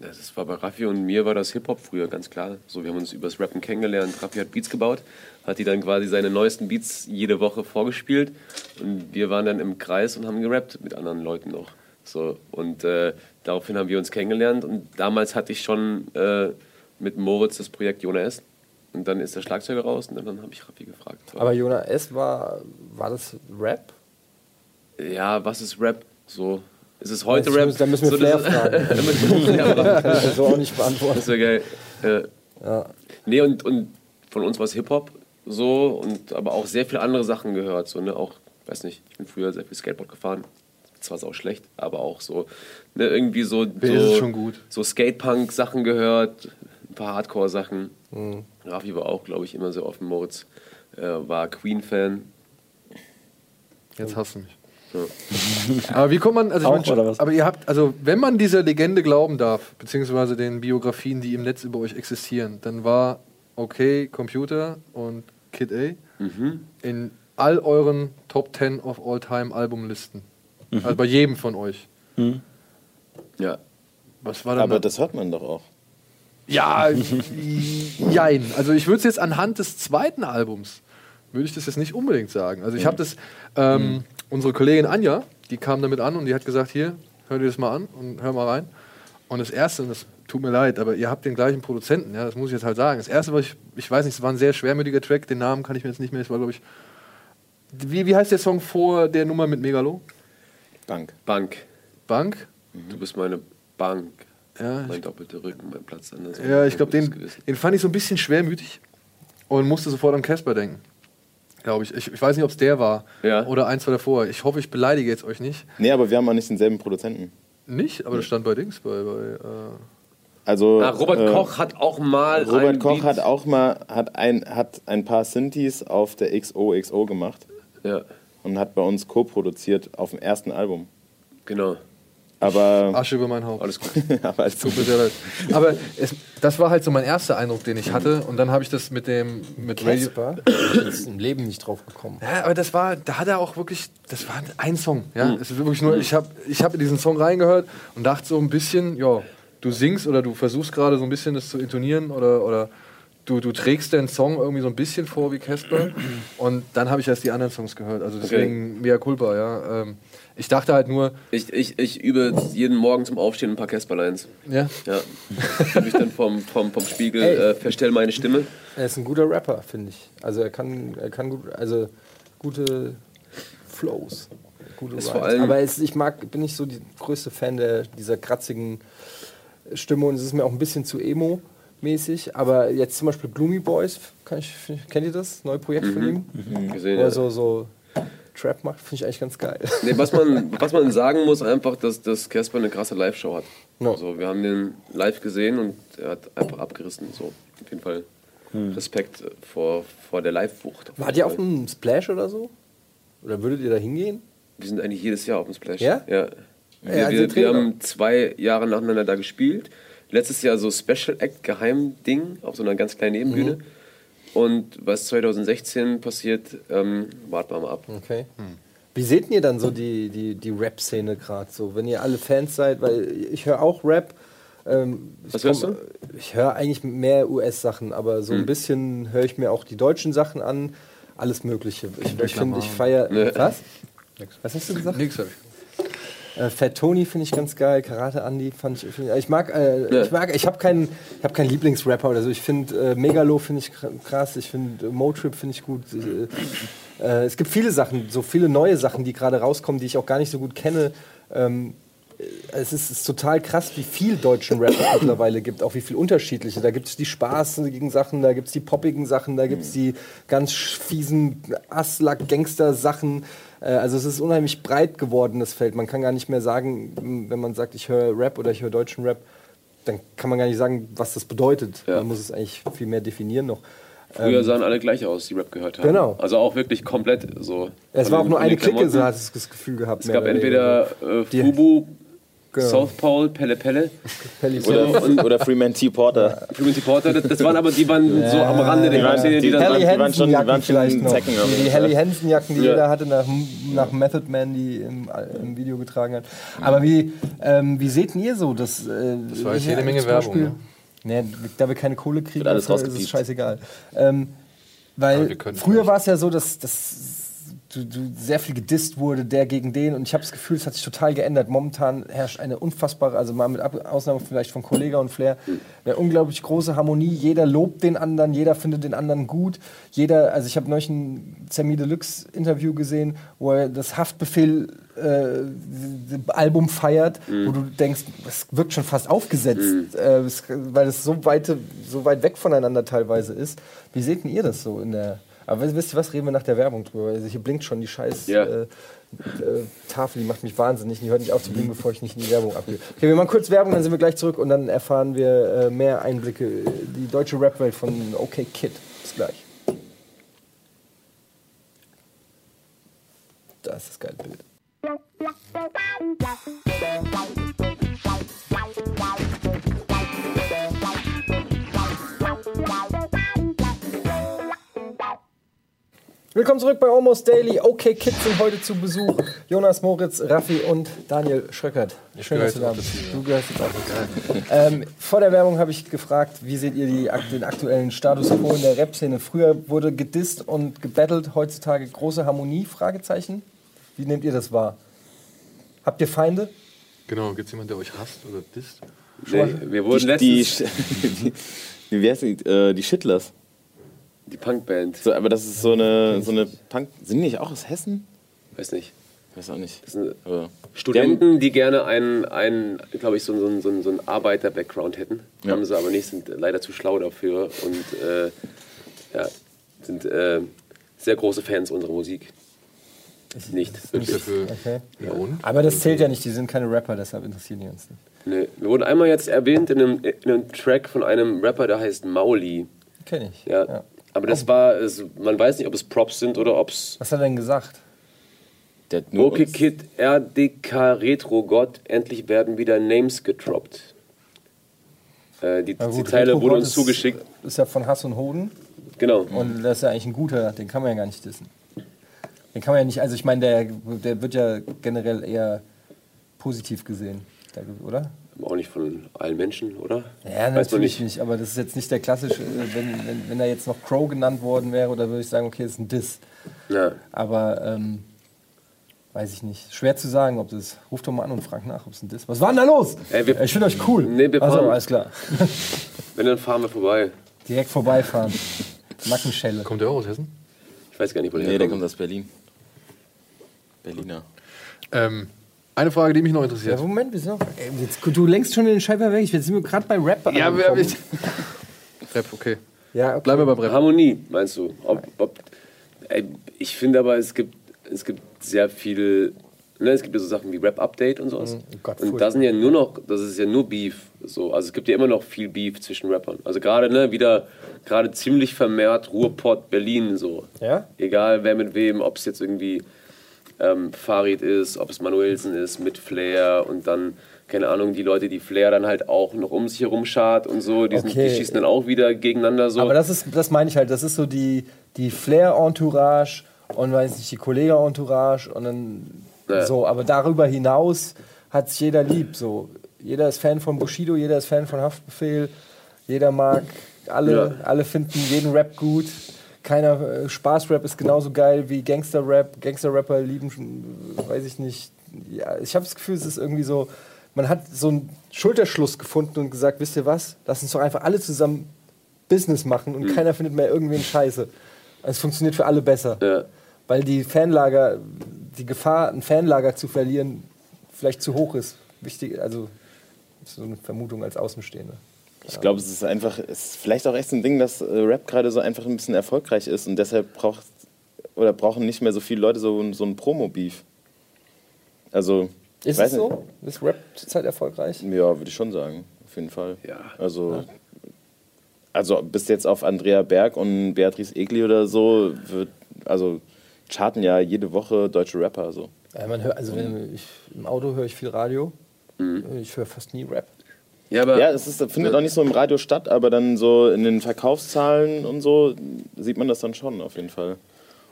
Ja, Das war bei Raffi und mir war das Hip-Hop früher, ganz klar. So, wir haben uns übers Rappen kennengelernt. Raffi hat Beats gebaut, hat die dann quasi seine neuesten Beats jede Woche vorgespielt. Und wir waren dann im Kreis und haben gerappt mit anderen Leuten noch. So, und äh, daraufhin haben wir uns kennengelernt. Und damals hatte ich schon äh, mit Moritz das Projekt Jona S. Und dann ist der Schlagzeuger raus und dann habe ich Raffi gefragt. Aber Jona S. war, war das Rap? ja, was ist Rap? So, ist es heute Das Rap? da müssen wir so, Flair das- fragen. Da müssen wir Flair fragen. Kann ich so auch nicht beantworten. Das wäre geil. Ja. Ja. Nee, und, und von uns war es Hip-Hop so, und aber auch sehr viele andere Sachen gehört. So, ne? Auch, weiß nicht, ich bin früher sehr viel Skateboard gefahren. Zwar sau schlecht, aber auch so, ne, irgendwie so, so, schon gut? so Skatepunk-Sachen gehört, ein paar Hardcore-Sachen. Mhm. Rafi war auch, glaube ich, immer sehr offen. Moritz äh, war Queen-Fan. Jetzt hast du mich. aber wie kommt man, also ich Auch, mein schon- oder was? aber ihr habt, also wenn man dieser Legende glauben darf, beziehungsweise den Biografien, die im Netz über euch existieren, dann war okay Computer und Kid A in all euren Top 10 of All Time Albumlisten. Also bei jedem von euch. Ja. Was war Aber das hört man doch auch. Ja, jein. Also ich würde es jetzt anhand des zweiten Albums, würde ich das jetzt nicht unbedingt sagen. Also ich habe das, ähm, unsere Kollegin Anja, die kam damit an und die hat gesagt, hier, hör dir das mal an und hör mal rein. Und das erste, und das tut mir leid, aber ihr habt den gleichen Produzenten, ja, das muss ich jetzt halt sagen. Das erste, was ich, ich weiß nicht, es war ein sehr schwermütiger Track, den Namen kann ich mir jetzt nicht mehr, es war glaube ich, wie, wie heißt der Song vor der Nummer mit Megalo? Bank. Bank. Bank? Du bist meine Bank. Ja, Mein doppelter Rücken, mein Platz an der. Ja, ich glaube, den, den fand ich so ein bisschen schwermütig und musste sofort an Casper denken. Glaube ich. ich. Ich weiß nicht, ob es der war Ja. oder eins war davor. Ich hoffe, ich beleidige jetzt euch nicht. Nee, aber wir haben auch nicht denselben Produzenten. Nicht, aber das stand bei Dings, bei. bei äh Also, Ah, Robert äh, Koch hat auch mal. Robert Koch Beat- hat auch mal hat ein, hat ein paar Synthes auf der XOXO gemacht Ja, und hat bei uns co-produziert auf dem ersten Album. genau. Aber, Asche über mein Haupt. Alles gut. aber als Tut mir sehr leid. Aber es, das war halt so mein erster Eindruck, den ich hatte. Und dann habe ich das mit dem mit Radio. Casper? Ich bin jetzt im Leben nicht drauf gekommen. Ja, aber das war, da hat er auch wirklich, das war ein Song. Ja, es ist wirklich nur, ich habe ich hab in diesen Song reingehört und dachte so ein bisschen, ja, du singst oder du versuchst gerade so ein bisschen das zu intonieren oder, oder du, du trägst den Song irgendwie so ein bisschen vor wie Casper und dann habe ich erst die anderen Songs gehört. Also deswegen mea culpa, ja. Ähm, ich dachte halt nur, Ich, ich, ich übe jeden Morgen zum Aufstehen ein paar Casper-Lines. ja, Ja. Übe ich dann vom, vom, vom Spiegel, äh, verstell meine Stimme. Er ist ein guter Rapper, finde ich. Also er kann, er kann gut, also gute Flows. Gute Ist vor allem- Aber es, ich mag, bin nicht so die größte Fan der, dieser kratzigen Stimme und es ist mir auch ein bisschen zu emo-mäßig. Aber jetzt zum Beispiel Gloomy Boys, kann ich, kennt ihr das? Neue Projekt von ihm? Gesehen, Wo ja. er so, so Trap macht, finde ich eigentlich ganz geil. Nee, was, man, was man sagen muss, einfach, dass, dass Casper eine krasse Live-Show hat. Ja. Also, wir haben den live gesehen und er hat einfach abgerissen. So, auf jeden Fall Respekt vor, vor der Live-Wucht. Wart ihr auf einem Splash oder so? Oder würdet ihr da hingehen? Wir sind eigentlich jedes Jahr auf dem Splash. Ja? Ja. Wir, Ja, also wir, wir Trainer. haben zwei Jahre nacheinander da gespielt. Letztes Jahr so Special Act Geheimding auf so einer ganz kleinen Nebenbühne. Mhm. Und was 2016 passiert, ähm, warten wir mal ab. Okay. Wie seht ihr dann so die, die, die Rap-Szene gerade so, wenn ihr alle Fans seid? Weil ich höre auch Rap. Ähm, ich Was hörst komm- Ich höre eigentlich mehr US-Sachen, aber so ein bisschen höre ich mir auch die deutschen Sachen an. Alles Mögliche. Ich, ich finde, ich feiere. Nee. Was? Was hast du gesagt? nix hab ich. Äh, Fat Tony finde ich ganz geil, Karate Andy fand ich. Find, ich mag, äh, Ja. ich mag, ich habe keinen, ich habe keinen Lieblingsrapper oder so. Ich finde äh, Megalo finde ich kr- krass, ich finde äh, Motrip finde ich gut. Äh, äh, es gibt viele Sachen, so viele neue Sachen, die gerade rauskommen, die ich auch gar nicht so gut kenne. Ähm, es ist, ist total krass, wie viel deutschen Rap es mittlerweile gibt, auch wie viel unterschiedliche. Da gibt es die spaßigen Sachen, da gibt es die poppigen Sachen, da gibt es die ganz fiesen Aslak-Gangster-Sachen. Äh, Also es ist unheimlich breit geworden, das Feld. Man kann gar nicht mehr sagen, wenn man sagt, ich höre Rap oder ich höre deutschen Rap, dann kann man gar nicht sagen, was das bedeutet. Ja. Man muss es eigentlich viel mehr definieren noch. Früher sahen alle gleich aus, die Rap gehört haben. Genau. Also auch wirklich komplett so. Es war auch nur eine Clique, so hat es das Gefühl gehabt. Es gab entweder äh, Fubu, Genau. South Pole, Pelle Pelle oder, und Oder Freeman T. Porter. Frequency Porter. Das, das waren aber, die waren so am Rande der Die Szene, die, die dann waren- Helly die waren schon- die Hansen-Jacken waren vielleicht noch. Zecken Die, die. Helly Hansen-Jacken, die Ja. jeder hatte, nach, nach Method Man, die im, im Video getragen hat. Aber wie, ähm, wie seht ihr so? Das, äh, Das war jetzt jede Menge Werbung, Beispiel- Nee, da wir keine Kohle kriegen, ist es scheißegal. Ähm, weil früher war es ja so, dass, dass du, du sehr viel gedisst wurde, der gegen den. Und ich habe das Gefühl, es hat sich total geändert. Momentan herrscht eine unfassbare, also mal mit Ausnahme vielleicht von Kollega und Flair, eine unglaublich große Harmonie. Jeder lobt den anderen, jeder findet den anderen gut. Jeder, also ich habe neulich ein Zermi Deluxe Interview gesehen, wo er das Haftbefehl äh, Album feiert, wo du denkst, es wirkt schon fast aufgesetzt, äh, es, weil es so weit, so weit weg voneinander teilweise ist. Wie seht denn ihr das so in der aber wisst- ihr was, reden wir nach der Werbung drüber. Also hier blinkt schon die scheiß Ja. äh, äh, Tafel, die macht mich wahnsinnig. Die hört nicht auf zu blinken, bevor ich nicht in die Werbung abgehe. Okay, wir machen kurz Werbung, dann sind wir gleich zurück und dann erfahren wir äh, mehr Einblicke. äh, Die deutsche Rap-Welt von OK Kid. Bis gleich. Das ist das geile Bild. Willkommen zurück bei Almost Daily. OK Kids sind heute zu Besuch. Jonas Moritz, Raffi und Daniel Schröckert. Schön, dass du da bist. Du gehörst jetzt auch. Ähm, vor der Werbung habe ich gefragt, wie seht ihr die, den aktuellen Status quo in der Rap-Szene? Früher wurde gedisst und gebettelt, heutzutage große Harmonie? Fragezeichen. Wie nehmt ihr das wahr? Habt ihr Feinde? Genau, gibt es jemanden, der euch hasst oder disst? Nee, wir wurden Die, die, letztens die, die, wie heißt die, äh, die Shitlers. Die Punkband, So, aber das ist so eine, so eine Punk. Sind die nicht auch aus Hessen? weiß nicht. Weiß auch nicht. Das sind Studenten, die gerne einen, einen glaube ich, so, so, so, so einen Arbeiter-Background hätten. Ja. Haben sie aber nicht, sind leider zu schlau dafür und äh, ja, sind äh, sehr große Fans unserer Musik. Nicht, Nicht wirklich. dafür. Okay. Ja, und? Aber das zählt ja nicht, die sind keine Rapper, deshalb interessieren die uns nicht. Nee. Wir wurden einmal jetzt erwähnt in einem, in einem Track von einem Rapper, der heißt Mauli. Kenn ich. Ja. Aber das war, es, man weiß nicht, ob es Props sind oder ob es Was hat er denn gesagt? der hat nur Okay uns- Kid, RDK Retro Gott, endlich werden wieder Names gedroppt. Äh, die, Na die gut, Zeile Retro wurde uns ist- zugeschickt. Ist ja von Hass und Hoden. Genau. Und das ist ja eigentlich ein guter, den kann man ja gar nicht dissen. Den kann man ja nicht, also ich meine, der, der wird ja generell eher positiv gesehen, der- oder? Auch nicht von allen Menschen, oder? Ja, Weiß natürlich nicht. nicht. aber das ist jetzt nicht der klassische, äh, wenn, wenn, wenn da jetzt noch Crow genannt worden wäre, oder würde ich sagen, okay, das ist ein Diss. Ja. Aber, ähm, weiß ich nicht. Schwer zu sagen, ob das, ruft doch mal an und fragt nach, ob es ein Diss Was war denn da los? Ey, wir- ich finde euch cool. Nee, wir also, fahren- alles klar. Wenn, dann fahren wir vorbei. Direkt vorbeifahren. Nackenschelle. Kommt der auch aus Hessen? Ich weiß gar nicht, wo der Nee, der kommt aus Berlin. Berliner. Ähm, eine Frage, die mich noch interessiert. Ja, Moment, wir sind noch, ey, jetzt, du lenkst schon den Scheiber weg. Jetzt sind wir gerade bei Rap. Ja, wer angekommen. Rap, okay. ja okay. Bleiben wir beim Rap. Harmonie, meinst du? Ob, ob, ey, ich finde aber, es gibt, es gibt sehr viel. Ne, es gibt ja so Sachen wie Rap-Update und sowas. oh Gott, und da sind ja nur noch, das ist ja nur Beef. So. Also es gibt ja immer noch viel Beef zwischen Rappern. Also gerade ne, wieder gerade ziemlich vermehrt Ruhrpott, Berlin so. Ja? Egal wer mit wem, ob es jetzt irgendwie ähm, Farid ist, ob es Manuelsen ist mit Flair und dann, keine Ahnung, die Leute, die Flair dann halt auch noch um sich herum schart und so, die, sind, Okay. die schießen dann auch wieder gegeneinander so. Aber das ist, das meine ich halt, das ist so die, die Flair-Entourage und weiß nicht, die Kollega-Entourage und dann Ja. so, aber darüber hinaus hat sich jeder lieb. So. Jeder ist Fan von Bushido, jeder ist Fan von Haftbefehl, jeder mag alle, Ja. alle finden jeden Rap gut. Keiner äh, Spaßrap ist genauso geil wie Gangster-Rap. Gangster-Rapper lieben, schon, weiß ich nicht, ja, ich habe das Gefühl, es ist irgendwie so, man hat so einen Schulterschluss gefunden und gesagt, wisst ihr was, lass uns doch einfach alle zusammen Business machen und keiner findet mehr irgendwen Scheiße. Es funktioniert für alle besser. Ja. Weil die Fanlager, die Gefahr, ein Fanlager zu verlieren, vielleicht zu hoch ist. Wichtig, also so eine Vermutung als Außenstehende. Ich glaube, es ist einfach, es ist vielleicht auch echt so ein Ding, dass äh, Rap gerade so einfach ein bisschen erfolgreich ist und deshalb braucht oder brauchen nicht mehr so viele Leute so, so ein Promo-Beef. Also, Ist weiß es so? Ist Rap zurzeit erfolgreich? Ja, würde ich schon sagen, auf jeden Fall. Ja. Also, also bis jetzt auf Andrea Berg und Beatrice Egli oder so wird, also charten ja jede Woche deutsche Rapper so. Ja, man hört, also wenn ich, im Auto höre ich viel Radio. Ich höre fast nie Rap. Ja, aber Ja, es ist, findet auch nicht so im Radio statt, aber dann so in den Verkaufszahlen und so sieht man das dann schon auf jeden Fall.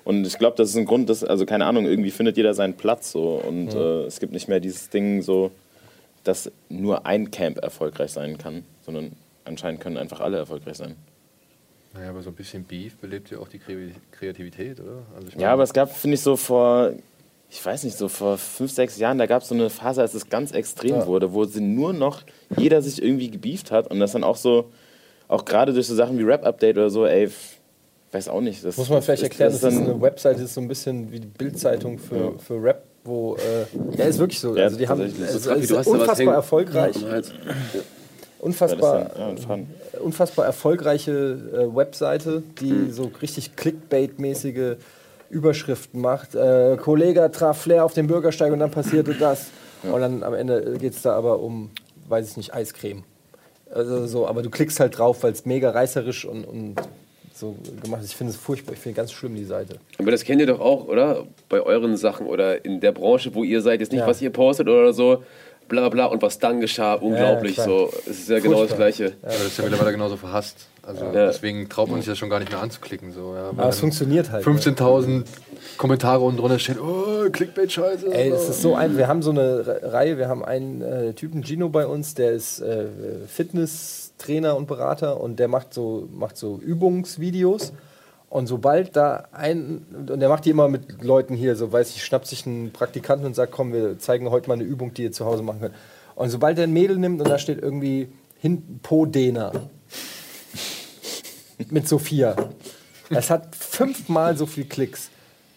Und ich glaube, das ist ein Grund, dass, also keine Ahnung, irgendwie findet jeder seinen Platz so und äh, es gibt nicht mehr dieses Ding so, dass nur ein Camp erfolgreich sein kann, sondern anscheinend können einfach alle erfolgreich sein. Naja, aber so ein bisschen Beef belebt ja auch die Kre- Kreativität, oder? Also ich Ja, aber es gab, finde ich, so vor, ich weiß nicht, so vor fünf, sechs Jahren, da gab es so eine Phase, als es ganz extrem Ja. wurde, wo sie nur noch jeder sich irgendwie gebieft hat und das dann auch so, auch gerade durch so Sachen wie Rap-Update oder so, ey, weiß auch nicht. Das, Muss man vielleicht das- erklären, das das ist dann- eine Webseite, ist so ein bisschen wie die Bildzeitung für, für Rap, wo. Äh, ja, ist wirklich so. Ja, also die haben So Kapi, ist du hast da was unfassbar erfolgreich. Ja, Unfassbar, dann, ja, unfassbar erfolgreiche äh, Webseite, die Hm. so richtig Clickbait-mäßige Überschriften macht. Äh, Kollege traf Flair auf dem Bürgersteig und dann passierte das. Und dann am Ende geht es da aber um, weiß ich nicht, Eiscreme. Also so, aber du klickst halt drauf, weil es mega reißerisch und, und so gemacht ist. Ich finde es furchtbar, ich finde ganz schlimm die Seite. Aber das kennt ihr doch auch, oder? Bei euren Sachen oder in der Branche, wo ihr seid, jetzt nicht, Ja. was ihr postet oder so, bla bla und was dann geschah, unglaublich. klar. so, es ist ja genau das Furchtbar. Gleiche. Aber das ist ja mittlerweile genauso verhasst. Also Ja. deswegen traut man sich das schon gar nicht mehr anzuklicken. So, ja, Aber es funktioniert halt. ne? 15.000 Kommentare unten drunter stehen, oh, Clickbait-Scheiße. Ey, es ist so ein, wir haben so eine Re- Reihe, wir haben einen äh, Typen, Gino bei uns, der ist äh, Fitnesstrainer und Berater und der macht so, macht so Übungsvideos. Und sobald da ein, und der macht die immer mit Leuten hier, so weiß ich, schnappt sich einen Praktikanten und sagt, komm, wir zeigen heute mal eine Übung, die ihr zu Hause machen könnt. Und sobald der ein Mädel nimmt und da steht irgendwie hinten Po-Dehner mit Sophia. Es hat fünfmal so viel Klicks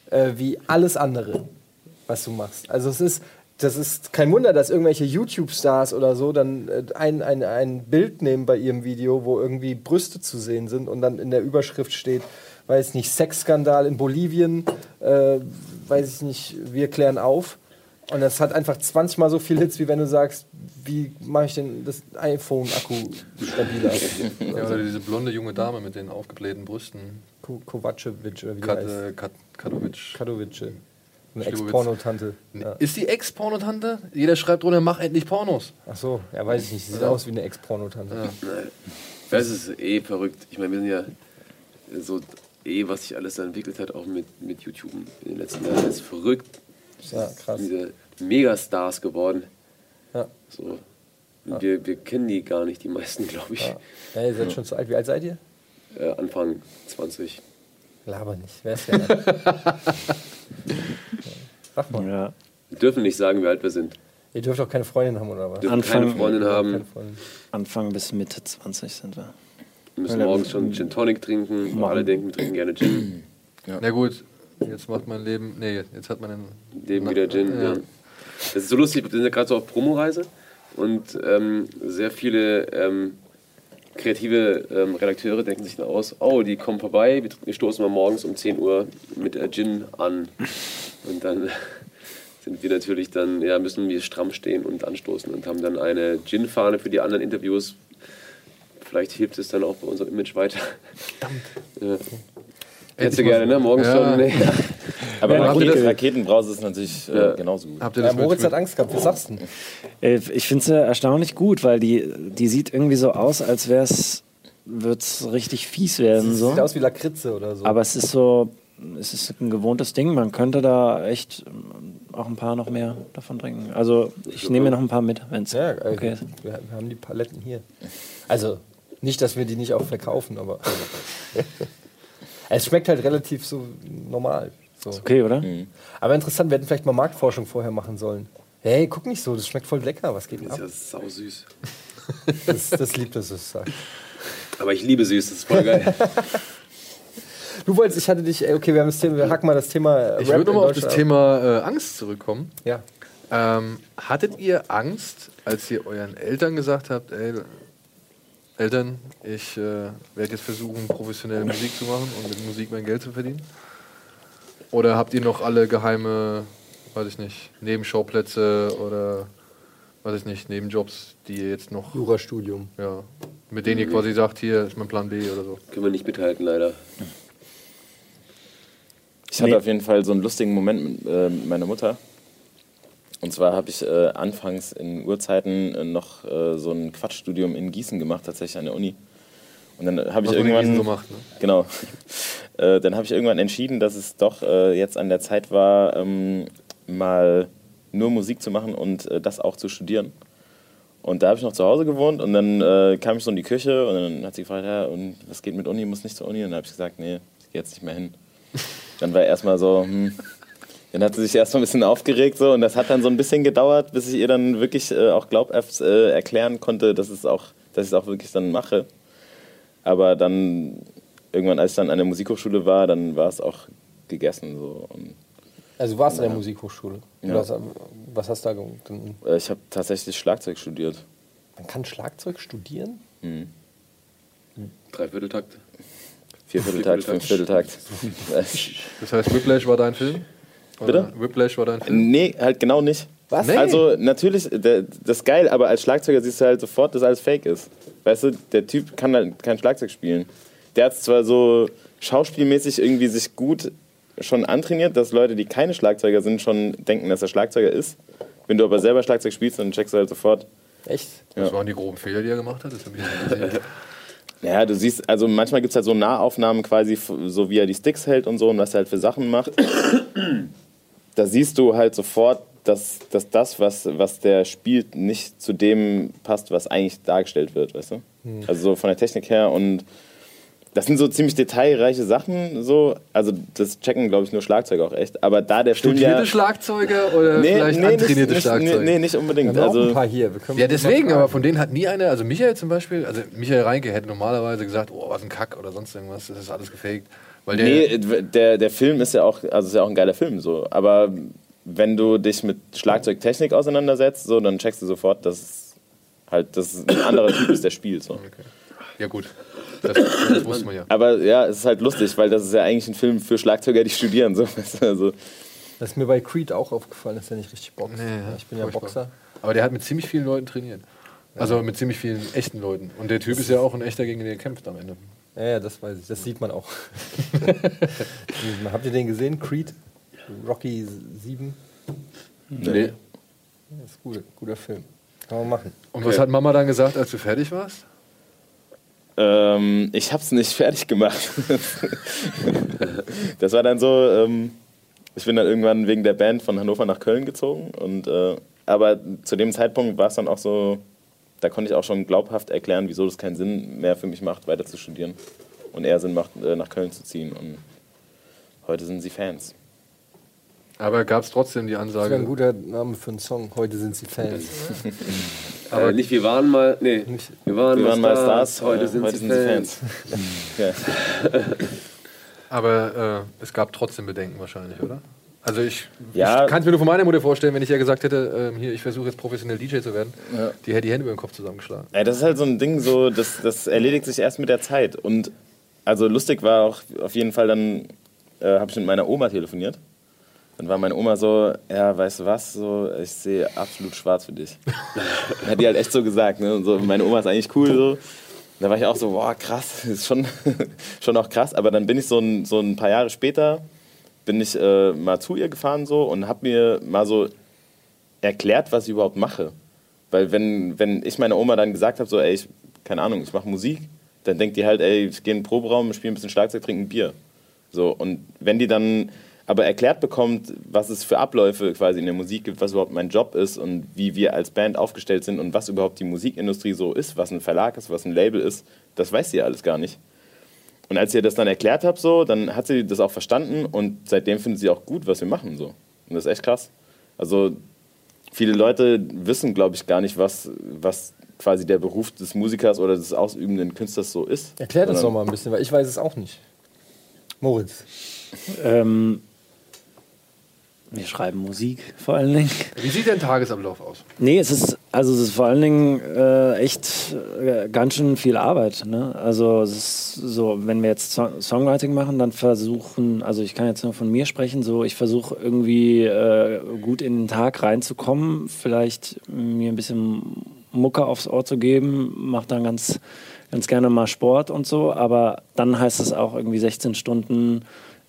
äh, wie alles andere, was du machst. Also es ist, das ist kein Wunder, dass irgendwelche YouTube-Stars oder so dann äh, ein, ein, ein Bild nehmen bei ihrem Video, wo irgendwie Brüste zu sehen sind und dann in der Überschrift steht, weiß nicht, Sexskandal in Bolivien, äh, weiß ich nicht, wir klären auf. Und das hat einfach 20 Mal so viel Hits, wie wenn du sagst, wie mache ich denn das iPhone-Akku stabiler? Ja, oder diese blonde junge Dame mit den aufgeblähten Brüsten. Ko- Kovacevic oder wie Kat, heißt. äh, Kat, Katowic. Kadovice. Eine. Ex-Pornotante. Ja. Ist die Ex-Pornotante? Jeder schreibt drunter, mach endlich Pornos. Ach so, ja, weiß ich nicht. Sie sieht aus wie eine Ex-Pornotante. Das ist eh verrückt. Ich meine, wir sind ja so eh, was sich alles da entwickelt hat, auch mit, mit YouTube in den letzten Jahren. Das ist verrückt. Ja, krass. Diese Megastars geworden. Ja. So. Und Wir, wir kennen die gar nicht, die meisten, glaube ich. Ja. ja, ihr seid schon zu alt. Wie alt seid ihr? Äh, Anfang 20. Laber nicht. Wer ist der? Sag mal. Ja. Wir dürfen nicht sagen, wie alt wir sind. Ihr dürft auch keine Freundin haben, oder was? Wir dürfen Anfang- keine Freundin Keine haben. Freundin. Anfang bis Mitte 20 sind wir. Wir müssen morgens schon Gin Tonic trinken. Machen. Alle denken, wir trinken gerne Gin. Na gut, jetzt macht mein Leben. Nee, jetzt hat man einen. Leben wieder Gin. Ja. Das ist so lustig, wir sind ja gerade so auf Promoreise und ähm, sehr viele ähm, kreative ähm, Redakteure denken sich dann aus, oh, die kommen vorbei, wir, wir stoßen mal morgens um 10 Uhr mit äh, Gin an. Und dann sind wir natürlich dann, ja, müssen wir stramm stehen und anstoßen und haben dann eine Gin-Fahne für die anderen Interviews. Vielleicht hilft es dann auch bei unserem Image weiter. Verdammt. Ja. Hättest du gerne, ne? Morgens Ja. schon. Nee. Aber Ja, Raketen, gut. Raketenbrause ist natürlich äh, Ja. genauso gut. Habt ihr Ja, das Moritz mit, hat Angst gehabt. Was sagst du denn? Äh, Ich finde sie erstaunlich gut, weil die, die sieht irgendwie so aus, als wäre es, wird es richtig fies werden. So. Sieht aus wie Lakritze oder so. Aber es ist so, es ist ein gewohntes Ding. Man könnte da echt ähm, auch ein paar noch mehr davon trinken. Also ich nehme mir noch ein paar mit, wenn es ja, äh, okay ist. wir, wir haben die Paletten hier. Also, nicht, dass wir die nicht auch verkaufen, aber. es schmeckt halt relativ so normal. So. Okay, oder? Aber interessant, wir hätten vielleicht mal Marktforschung vorher machen sollen. Hey, guck nicht so, das schmeckt voll lecker. Was geht denn Das ab? ist ja sau süß. Das, das liebt es, es sagt. Aber ich liebe süß, das ist voll geil. Du wolltest, ich hatte dich, ey, okay, wir haben das Thema, wir hacken mal das Thema. äh, Ich Rap würde nochmal auf das Thema äh, Angst zurückkommen. Ja. Ähm, hattet ihr Angst, als ihr euren Eltern gesagt habt, ey, Eltern, ich äh, werde jetzt versuchen, professionell Musik zu machen und mit Musik mein Geld zu verdienen? Oder habt ihr noch alle geheime, weiß ich nicht, Nebenschauplätze oder, weiß ich nicht, Nebenjobs, die ihr jetzt noch, Jurastudium. ja, mit denen ihr quasi sagt, hier ist mein Plan B oder so? Können wir nicht mithalten, leider. Ich hatte auf jeden Fall so einen lustigen Moment mit, äh, mit meiner Mutter. Und zwar habe ich äh, anfangs in Urzeiten äh, noch äh, so ein Quatschstudium in Gießen gemacht, tatsächlich an der Uni. Und dann habe ich irgendwann. So macht, ne? Genau. Äh, dann habe ich irgendwann entschieden, dass es doch äh, jetzt an der Zeit war, ähm, mal nur Musik zu machen und äh, das auch zu studieren. Und da habe ich noch zu Hause gewohnt und dann kam ich so in die Küche und dann hat sie gefragt, ja, und was geht mit Uni, muss nicht zur Uni? Und dann habe ich gesagt, nee, ich gehe jetzt nicht mehr hin. Dann war erstmal so, hm. Dann hat sie sich erstmal ein bisschen aufgeregt so und das hat dann so ein bisschen gedauert, bis ich ihr dann wirklich äh, auch glaubhaft äh, erklären konnte, dass, es auch, dass ich es auch wirklich dann mache. Aber dann, irgendwann, als ich dann an der Musikhochschule war, dann war es auch gegessen. So. Und, Also du warst in der Musikhochschule. Ja. Was, was hast du da gemacht? äh, ich habe tatsächlich Schlagzeug studiert. Man kann Schlagzeug studieren? Dreivierteltakt. Viervierteltakt, Viervierteltakt. Fünfvierteltakt. Das heißt, Whiplash war dein Film? Oder Bitte? Whiplash war dein Film? nee, halt genau nicht. Was? Nee. Also natürlich, der, das ist geil, aber als Schlagzeuger siehst du halt sofort, dass alles fake ist. Weißt du, der Typ kann halt kein Schlagzeug spielen. Der hat zwar so schauspielmäßig irgendwie sich gut schon antrainiert, dass Leute, die keine Schlagzeuger sind, schon denken, dass er Schlagzeuger ist. Wenn du aber selber Schlagzeug spielst, dann checkst du halt sofort. Echt? Was Ja. waren die groben Fehler, die er gemacht hat? Das hab ich nicht gesehen. Ja, du siehst, also manchmal gibt es halt so Nahaufnahmen quasi, so wie er die Sticks hält und so und was er halt für Sachen macht. Da siehst du halt sofort, dass, dass das, was, was der spielt, nicht zu dem passt, was eigentlich dargestellt wird, weißt du? Also so von der Technik her und das sind so ziemlich detailreiche Sachen, so. Also das checken, glaube ich, nur Schlagzeuger auch echt. Aber da der Film Studierte ja... Schlagzeuger oder vielleicht nicht, antrainierte nicht, Schlagzeuger? nee, nee, nicht Wir unbedingt. haben auch ein Also, paar hier. Wir können Ja, deswegen, aber von denen hat nie einer, also Michael zum Beispiel, also Michael Reinke hätte normalerweise gesagt, oh, was ein Kack oder sonst irgendwas, das ist alles gefaked. Weil der, Nee, der, der Film ist ja auch, also ist ja auch ein geiler Film, so. Aber wenn du dich mit Schlagzeugtechnik auseinandersetzt, so, dann checkst du sofort, dass es halt das ein anderer Typ ist, der spielt. So. ja gut, das, das wusste man ja. Aber ja, es ist halt lustig, weil das ist ja eigentlich ein Film für Schlagzeuger, die studieren. So. Also, Das ist mir bei Creed auch aufgefallen, dass er nicht richtig boxt. Nee, ja, ich bin ja. Boxer. Aber der hat mit ziemlich vielen Leuten trainiert. Also mit ziemlich vielen echten Leuten. Und der Typ ist ja auch ein echter, gegen den er kämpft am Ende. Ja, ja, das weiß ich. Das sieht man auch. Habt ihr den gesehen? Creed? Rocky 7? Nee. Das ist gut, guter Film. Kann man machen. Und was hat Mama dann gesagt, als du fertig warst? ähm, ich hab's nicht fertig gemacht. das war dann so, ähm, ich bin dann irgendwann wegen der Band von Hannover nach Köln gezogen. Und, äh, aber zu dem Zeitpunkt war es dann auch so, da konnte ich auch schon glaubhaft erklären, wieso das keinen Sinn mehr für mich macht, weiter zu studieren. Und eher Sinn macht, äh, nach Köln zu ziehen. Und heute sind sie Fans. Aber gab es trotzdem die Das wäre Ansage, ein guter Name für einen Song. Heute sind sie Fans. Aber nicht, wir waren mal. Nee, wir waren, Wir waren mal Stars, heute äh, sind heute sie sind sie Fans. ja. aber äh, es gab trotzdem Bedenken wahrscheinlich, oder? Also ich, Ja. ich kann es mir nur von meiner Mutter vorstellen, wenn ich ihr gesagt hätte, ähm, hier, ich versuche jetzt professionell DJ zu werden, die hätte die Hände über den Kopf zusammengeschlagen. Ja, das ist halt so ein Ding, so, das, das erledigt sich erst mit der Zeit. Und also lustig war auch auf jeden Fall dann, äh, habe ich mit meiner Oma telefoniert. Dann war meine Oma so, ja, weißt du was, so, ich sehe absolut schwarz für dich. Dann hat die halt echt so gesagt, ne? Und so, meine Oma ist eigentlich cool so. Da war ich auch so, boah, krass, ist schon, schon auch krass. Aber dann bin ich so ein, so ein paar Jahre später, bin ich äh, mal zu ihr gefahren so und habe mir mal so erklärt, was ich überhaupt mache. Weil wenn, wenn ich meiner Oma dann gesagt habe, so, ey, ich, keine Ahnung, ich mache Musik, dann denkt die halt, ey, ich gehe in den Proberaum, spiele ein bisschen Schlagzeug, trinke ein Bier. So, und wenn die dann aber erklärt bekommt, was es für Abläufe quasi in der Musik gibt, was überhaupt mein Job ist und wie wir als Band aufgestellt sind und was überhaupt die Musikindustrie so ist, was ein Verlag ist, was ein Label ist, das weiß sie ja alles gar nicht. Und als ihr das dann erklärt habt, so, dann hat sie das auch verstanden und seitdem findet sie auch gut, was wir machen. So. Und das ist echt krass. Also viele Leute wissen, glaube ich, gar nicht, was, was quasi der Beruf des Musikers oder des ausübenden Künstlers so ist. Erklär das doch Sondern- mal ein bisschen, weil ich weiß es auch nicht. Moritz. Ähm, wir schreiben Musik vor allen Dingen. Wie sieht dein Tagesablauf aus? Nee, es ist, also es ist vor allen Dingen äh, echt äh, ganz schön viel Arbeit. Ne? Also es ist so, wenn wir jetzt so Songwriting machen, dann versuchen, also ich kann jetzt nur von mir sprechen, so ich versuche irgendwie äh, gut in den Tag reinzukommen, vielleicht mir ein bisschen Mucke aufs Ohr zu geben, mache dann ganz, ganz gerne mal Sport und so, aber dann heißt es auch irgendwie 16 Stunden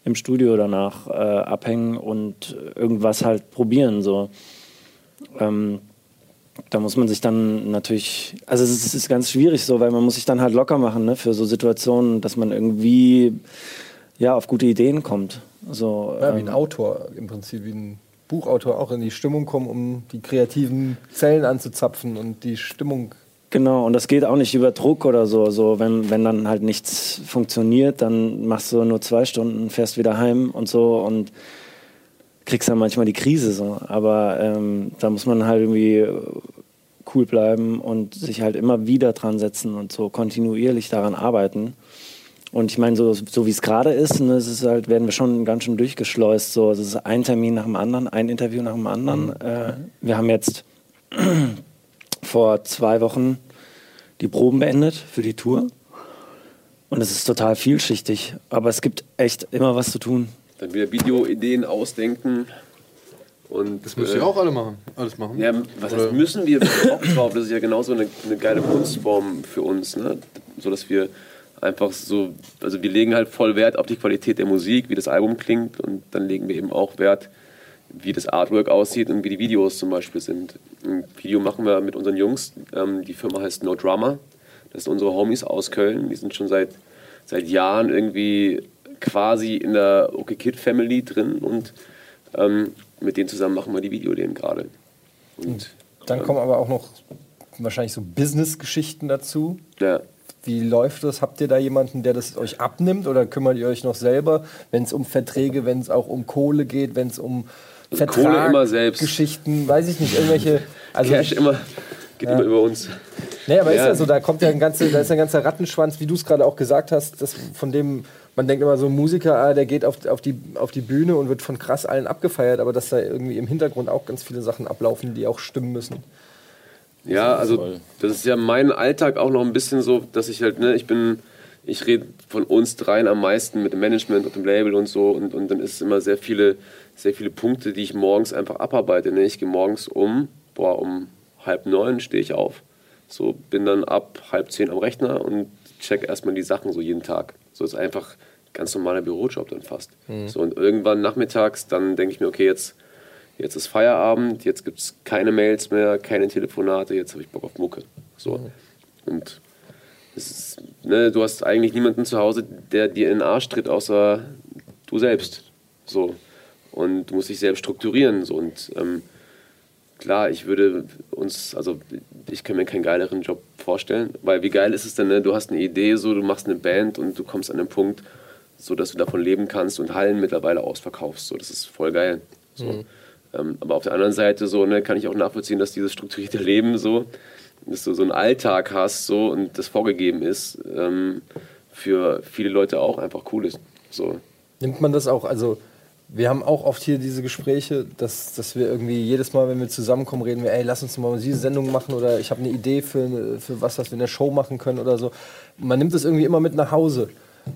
im Studio danach äh, abhängen und irgendwas halt probieren so. Ähm, da muss man sich dann natürlich, also es ist, es ist ganz schwierig so, weil man muss sich dann halt locker machen ne, für so Situationen, dass man irgendwie ja auf gute Ideen kommt. So, Ja, wie ein ähm, Autor im Prinzip, wie ein Buchautor auch in die Stimmung kommen, um die kreativen Zellen anzuzapfen und die Stimmung. Genau, und das geht auch nicht über Druck oder so. so wenn, wenn dann halt nichts funktioniert, dann machst du nur zwei Stunden, fährst wieder heim und so und kriegst dann manchmal die Krise so. Aber ähm, da muss man halt irgendwie cool bleiben und sich halt immer wieder dran setzen und so kontinuierlich daran arbeiten. Und ich meine, so, so wie es gerade ist, ne, es ist halt, werden wir schon ganz schön durchgeschleust. So, es ist ein Termin nach dem anderen, ein Interview nach dem anderen. Äh, wir haben jetzt vor zwei Wochen die Proben beendet für die Tour. Und es ist total vielschichtig, aber es gibt echt immer was zu tun. Dann wieder Videoideen ausdenken. Und, Das müsst äh, ihr auch alle machen. Alles machen. Ja, was heißt müssen wir? Wir Bock drauf. Das ist ja genauso eine, eine geile Kunstform für uns. Ne? So dass wir einfach so, also wir legen halt voll Wert auf die Qualität der Musik, wie das Album klingt. Und dann legen wir eben auch Wert, wie das Artwork aussieht und wie die Videos zum Beispiel sind. Ein Video machen wir mit unseren Jungs. Ähm, die Firma heißt No Drama. Das sind unsere Homies aus Köln. Die sind schon seit, seit Jahren irgendwie quasi in der OK Kid Family drin und ähm, mit denen zusammen machen wir die Videoideen gerade. Und Dann kommen aber auch noch wahrscheinlich so Business-Geschichten dazu. ja, Wie läuft das? Habt ihr da jemanden, der das euch abnimmt oder kümmert ihr euch noch selber, wenn es um Verträge, wenn es auch um Kohle geht, wenn es um Also Kohle immer selbst. Geschichten, weiß ich nicht, irgendwelche. Also Cash immer, geht immer über uns. Nee, aber ist Ja. ja so, da kommt ja ein ganzer, da ist ein ganzer Rattenschwanz, wie du es gerade auch gesagt hast, das, von dem, man denkt immer so, ein Musiker, ah, der geht auf, auf, die, auf die Bühne und wird von krass allen abgefeiert, aber dass da irgendwie im Hintergrund auch ganz viele Sachen ablaufen, die auch stimmen müssen. Ja, also das ist ja mein Alltag auch noch ein bisschen so, dass ich halt, ne, ich bin, ich rede von uns dreien am meisten mit dem Management und dem Label und so und, und dann ist es immer sehr viele, sehr viele Punkte, die ich morgens einfach abarbeite. Ne? Ich gehe morgens um, boah, um halb neun stehe ich auf. So bin dann ab halb zehn am Rechner und check erstmal die Sachen so jeden Tag. So ist einfach ein ganz normaler Bürojob dann fast. So und irgendwann nachmittags, dann denke ich mir, okay, jetzt jetzt ist Feierabend, jetzt gibt es keine Mails mehr, keine Telefonate, jetzt habe ich Bock auf Mucke. So. Und es ist, ne, du hast eigentlich niemanden zu Hause, der dir in den Arsch tritt, außer du selbst. So. Und du musst dich selbst strukturieren. So. Und ähm, klar, ich würde uns, also ich kann mir keinen geileren Job vorstellen, weil wie geil ist es denn, ne? du hast eine Idee, so, du machst eine Band und du kommst an den Punkt, so dass du davon leben kannst und Hallen mittlerweile ausverkaufst. So, das ist voll geil. So. Ähm, aber auf der anderen Seite so, ne, kann ich auch nachvollziehen, dass dieses strukturierte Leben so, dass du so einen Alltag hast so und das vorgegeben ist, ähm, für viele Leute auch einfach cool ist. So. Nimmt man das auch, also wir haben auch oft hier diese Gespräche, dass, dass wir irgendwie jedes Mal, wenn wir zusammenkommen, reden wir, ey, lass uns mal diese Sendung machen oder ich habe eine Idee für, eine- für was, was wir in der Show machen können oder so. Man nimmt das irgendwie immer mit nach Hause.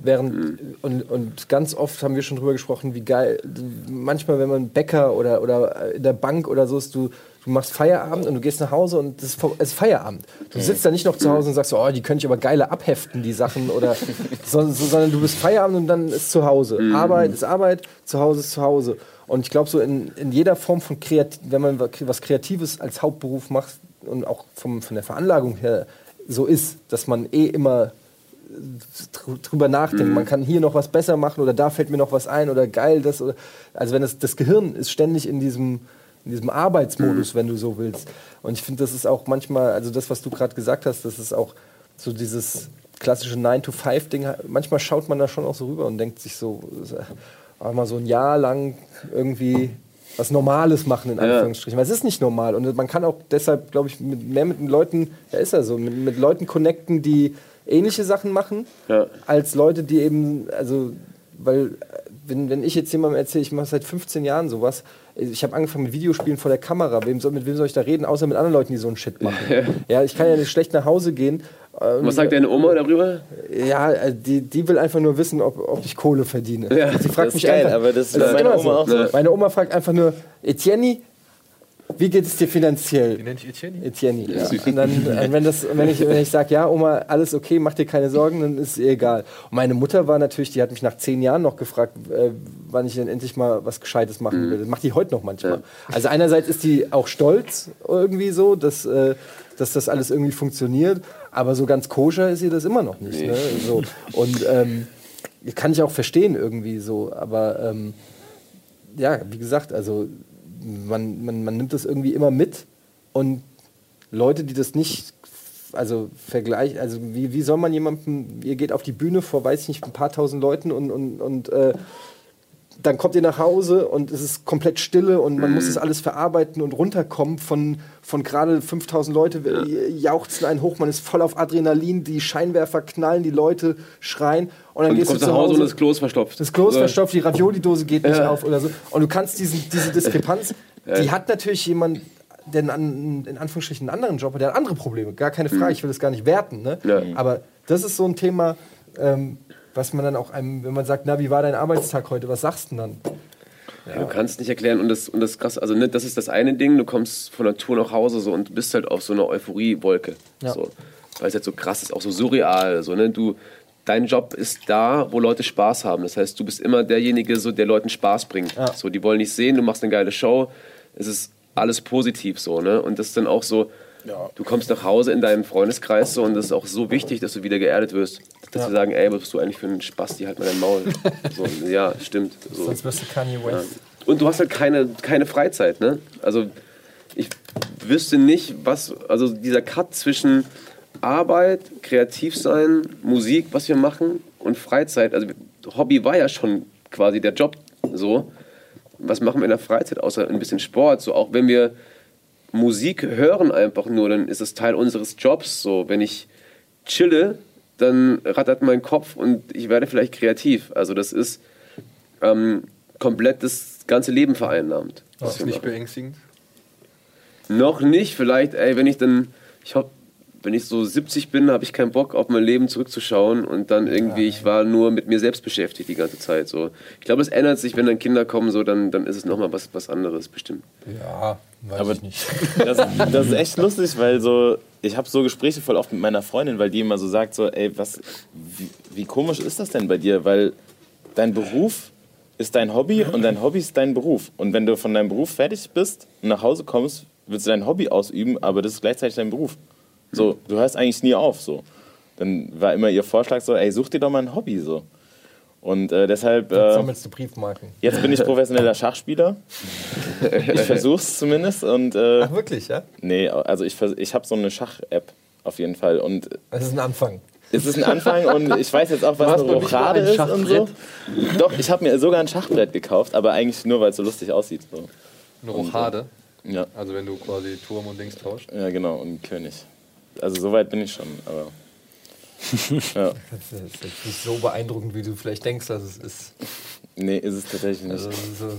Während, und, und ganz oft haben wir schon drüber gesprochen, wie geil, manchmal, wenn man Bäcker oder, oder in der Bank oder so ist, du, du machst Feierabend und du gehst nach Hause und es ist, Feierabend. Du sitzt da nicht noch zu Hause und sagst, so, oh, die könnte ich aber geile abheften, die Sachen, oder, so, so, sondern du bist Feierabend und dann ist zu Hause. Arbeit ist Arbeit, zu Hause ist zu Hause. Und ich glaube, so in, in jeder Form von Kreativ, wenn man was Kreatives als Hauptberuf macht und auch vom, von der Veranlagung her so ist, dass man eh immer dr- drüber nachdenken. Man kann hier noch was besser machen oder da fällt mir noch was ein oder geil das oder also wenn das das Gehirn ist ständig in diesem in diesem Arbeitsmodus, wenn du so willst. Und ich finde, das ist auch manchmal, also das, was du gerade gesagt hast, das ist auch so dieses klassische 9-to-5-Ding, manchmal schaut man da schon auch so rüber und denkt sich so, äh, mal so ein Jahr lang irgendwie was Normales machen, in Anführungsstrichen. Weil es ist nicht normal. Und man kann auch deshalb, glaube ich, mit, mehr mit den Leuten, ja ist ja so, mit, mit Leuten connecten, die ähnliche Sachen machen, Ja. als Leute, die eben, also, weil, äh, wenn, wenn ich jetzt jemandem erzähle, ich mache seit 15 Jahren sowas, ich habe angefangen mit Videospielen vor der Kamera, wem soll, mit wem soll ich da reden, außer mit anderen Leuten, die so einen Shit machen. Ja, ich kann ja nicht schlecht nach Hause gehen. ähm, Was sagt deine Oma darüber? Ja, äh, die, die will einfach nur wissen, ob, ob ich Kohle verdiene. Ja, sie fragt das mich geil, einfach, aber das ist meiner immer Oma auch so. Meine Oma fragt einfach nur, Etienne, wie geht es dir Wie finanziell? nenne ich Etienne? Etienne. Ja. Und dann, äh, wenn, das, wenn ich, wenn ich sage, ja, Oma, alles okay, mach dir keine Sorgen, dann ist es ihr egal. Und meine Mutter war natürlich, die hat mich nach zehn Jahren noch gefragt, äh, wann ich denn endlich mal was Gescheites machen will. Das macht die heute noch manchmal. Also einerseits ist die auch stolz irgendwie so, dass, äh, dass das alles irgendwie funktioniert, aber so ganz koscher ist ihr das immer noch nicht. Ne? So. Und ähm, kann ich auch verstehen irgendwie so, aber ähm, ja, wie gesagt, also man, man, man nimmt das irgendwie immer mit und Leute, die das nicht, also vergleich, also wie, wie soll man jemandem, ihr geht auf die Bühne vor, weiß ich nicht, ein paar tausend Leuten und, und, und äh, dann kommt ihr nach Hause und es ist komplett Stille und man muss das alles verarbeiten und runterkommen von, von gerade 5000 Leute äh, jauchzen einen hoch, man ist voll auf Adrenalin, die Scheinwerfer knallen, die Leute schreien und dann Und gehst du nach Hause und das Klo ist verstopft. das Klo ist verstopft, die Ravioli-Dose geht nicht Ja. auf oder so. Und du kannst diesen, diese Diskrepanz, die hat natürlich jemand, der einen, in Anführungsstrichen einen anderen Job hat, der hat andere Probleme. Gar keine Frage, ich will das gar nicht werten. Ne? Ja. Aber das ist so ein Thema, ähm, was man dann auch einem, wenn man sagt, na, wie war dein Arbeitstag heute, was sagst du denn dann? Du kannst nicht erklären und das, und das krass, also ne, das ist das eine Ding, du kommst von der Tour nach Hause so und bist halt auf so einer Euphoriewolke. Ja. So, weil es halt so krass ist, auch so surreal. So, ne? du, dein Job ist da, wo Leute Spaß haben. Das heißt, du bist immer derjenige, so, der Leuten Spaß bringt. Ja. So, die wollen dich sehen, du machst eine geile Show. Es ist alles positiv so, ne? Und das ist dann auch so, du kommst nach Hause in deinen Freundeskreis so und das ist auch so wichtig, dass du wieder geerdet wirst. Dass wir sagen, ey, was bist du eigentlich für ein Spasti, halt mal dein Maul. so, ja, stimmt. So. Sonst wirst du Kanye Ja. West. Und du hast halt keine, keine Freizeit, ne? Also ich wüsste nicht, was, also dieser Cut zwischen Arbeit, kreativ sein, Musik, was wir machen und Freizeit, also Hobby war ja schon quasi der Job so. Was machen wir in der Freizeit, außer ein bisschen Sport? So auch wenn wir Musik hören einfach nur, dann ist es Teil unseres Jobs. So, wenn ich chille, dann rattert mein Kopf und ich werde vielleicht kreativ. Also das ist ähm, komplett das ganze Leben vereinnahmt. Das ist nicht beängstigend. Noch nicht, vielleicht, ey, wenn ich dann, ich hab, wenn ich so 70 bin, habe ich keinen Bock, auf mein Leben zurückzuschauen und dann irgendwie, ich war nur mit mir selbst beschäftigt die ganze Zeit. So. Ich glaube, es ändert sich, wenn dann Kinder kommen, so, dann, dann ist es nochmal was, was anderes, bestimmt. Ja, weiß Aber ich nicht. Das, das ist echt lustig, weil so, ich habe so Gespräche voll oft mit meiner Freundin, weil die immer so sagt, so, ey, was, wie, wie komisch ist das denn bei dir? Weil dein Beruf ist dein Hobby und dein Hobby ist dein Beruf. Und wenn du von deinem Beruf fertig bist und nach Hause kommst, willst du dein Hobby ausüben, aber das ist gleichzeitig dein Beruf. So, du hörst eigentlich nie auf, so. Dann war immer ihr Vorschlag so, ey, such dir doch mal ein Hobby, so. Und äh, deshalb... Jetzt Äh, sammelst du Briefmarken. Jetzt bin ich professioneller Schachspieler. Ich versuch's zumindest und äh, Ach, wirklich, ja? nee, also ich, vers- ich habe so eine Schach-App auf jeden Fall und Das ist ein Anfang. es ist ein Anfang und ich weiß jetzt auch, was eine Rochade ein ist und so. Doch, ich habe mir sogar ein Schachbrett gekauft, aber eigentlich nur, weil es so lustig aussieht. So. Eine Rochade. Ja, Also wenn du quasi Turm und Dings tauscht. ja, genau, und König. Also so weit bin ich schon, aber ja, Das ist jetzt nicht so beeindruckend, wie du vielleicht denkst, dass es ist. nee, ist es tatsächlich nicht. Also, so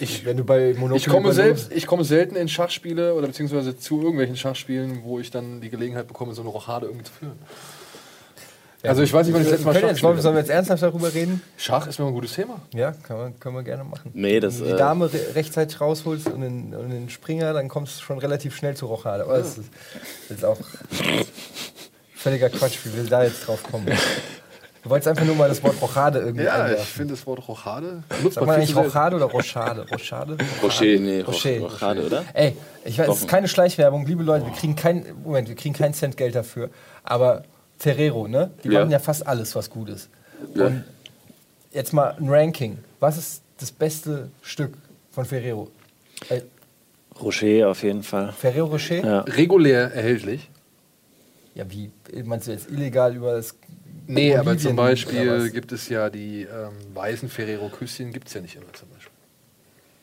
ich, wenn du bei Monopoly Ich komme, selbst, ich komme selten in Schachspiele oder beziehungsweise zu irgendwelchen Schachspielen, wo ich dann die Gelegenheit bekomme, so eine Rochade irgendwie zu führen. Also ich weiß nicht, wann ich das letzte Mal Schach jetzt, gespielt sollen wir jetzt ernsthaft darüber reden? Schach ist mir ein gutes Thema. Ja, kann man, können wir gerne machen. Nee, das, Wenn du die äh, Dame re rechtzeitig rausholst und den, und den Springer, dann kommst du schon relativ schnell zu Rochade. Aber das ist jetzt auch völliger Quatsch, wie wir da jetzt drauf kommen. Du wolltest einfach nur mal das Wort Rochade irgendwie Ja, ich einwerfen. finde das Wort Rochade. benutzt Sag man mal viel eigentlich zu. Rochade oder Rochade? Rochade? Rocher. nee, Rocher. Rocher. Rochade, oder? Ey, ich weiß, es ist keine Schleichwerbung, liebe Leute, wir kriegen kein, Moment, wir kriegen keinen Cent Geld dafür. Aber Ferrero, ne? Die Ja. machen ja fast alles, was gut ist. Ja. Und jetzt mal ein Ranking. Was ist das beste Stück von Ferrero? Äh, Rocher auf jeden Fall. Ferrero Rocher? Ja. Regulär erhältlich. Ja, wie? Meinst du jetzt illegal über das. Nee, aber Bolivien zum oder Beispiel gibt es ja die ähm, weißen Ferrero-Küsschen, gibt es ja nicht immer zum Beispiel.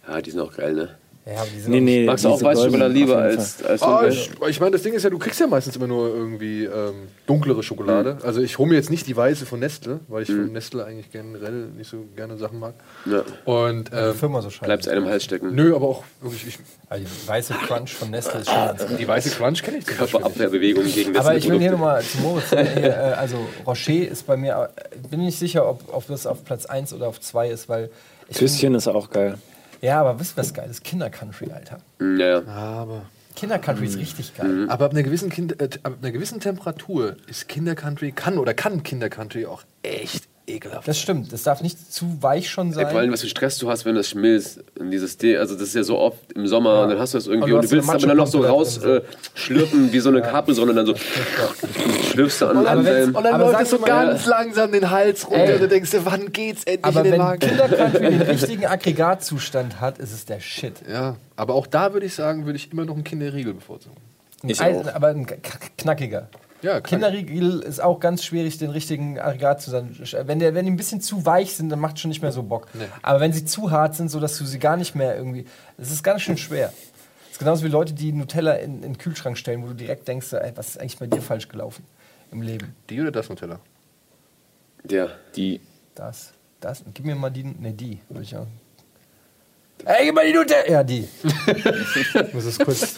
Ja, die sind auch geil, ne? Ja, aber die sind Nee, auch- nee. Magst du auch Weißschokolade lieber als, als Ah, ich, ich meine, das Ding ist ja, du kriegst ja meistens immer nur irgendwie ähm, dunklere Schokolade. Also ich hole mir jetzt nicht die weiße von Nestle, weil ich von Nestle eigentlich generell nicht so gerne Sachen mag. Ja. Und die ähm, Firma so scheiße. Bleibt einem im Hals stecken. nö, aber auch wirklich, ich, Also die weiße Crunch von Nestle ist schon die weiße Crunch kenne ich zum Beispiel nicht. Körperabwehrbewegung gegen das Aber ich will hier nochmal zu Moritz äh, also Rocher ist bei mir, äh, bin nicht sicher, ob, ob das auf Platz 1 oder auf 2 ist, weil ich Küsschen ist auch geil. Ja, aber wisst ihr was geil ist? Kinder-Country, Alter. Ja, ja. Aber, Kinder-Country ist richtig geil. aber ab einer gewissen kind, äh, ab einer gewissen Temperatur ist Kindercountry kann oder kann Kindercountry auch echt ekelhaft. Das stimmt, das darf nicht zu weich schon Ey, vor allem, sein. was für Stress du hast, wenn das schmilzt. Und dieses D, also das ist ja so oft im Sommer und dann hast du das irgendwie Und du und, du willst aber dann noch so Matschepampe da raus drin, äh, wie so eine Capri-Sonne und dann so schlürfst du an, an deinem... Und dann Aber läuft es so mal- ganz langsam den Hals runter Ey. und du denkst dir, wann geht's endlich Aber in den wenn Magen? Kinder-Country den richtigen Aggregatzustand hat, ist es der Shit. Ja, aber auch da würde ich sagen, würde ich immer noch einen Kinderriegel bevorzugen. Ein Ich Eis- auch. aber ein knackiger. Ja. Kinderriegel ist auch ganz schwierig, den richtigen Aggregatzustand. Wenn, der, wenn die ein bisschen zu weich sind, dann macht es schon nicht mehr so Bock. Aber wenn sie zu hart sind, sodass du sie gar nicht mehr irgendwie. Das ist ganz schön schwer. Das ist genauso wie Leute, die Nutella in, in den Kühlschrank stellen, wo du direkt denkst, ey, was ist eigentlich bei dir falsch gelaufen im Leben? Die oder das Nutella? Ja. Die, Das, das. Gib mir mal die. Ne, die. Würde ich auch. Ey, gib mal die Nutella! Ja, die. ich muss es kurz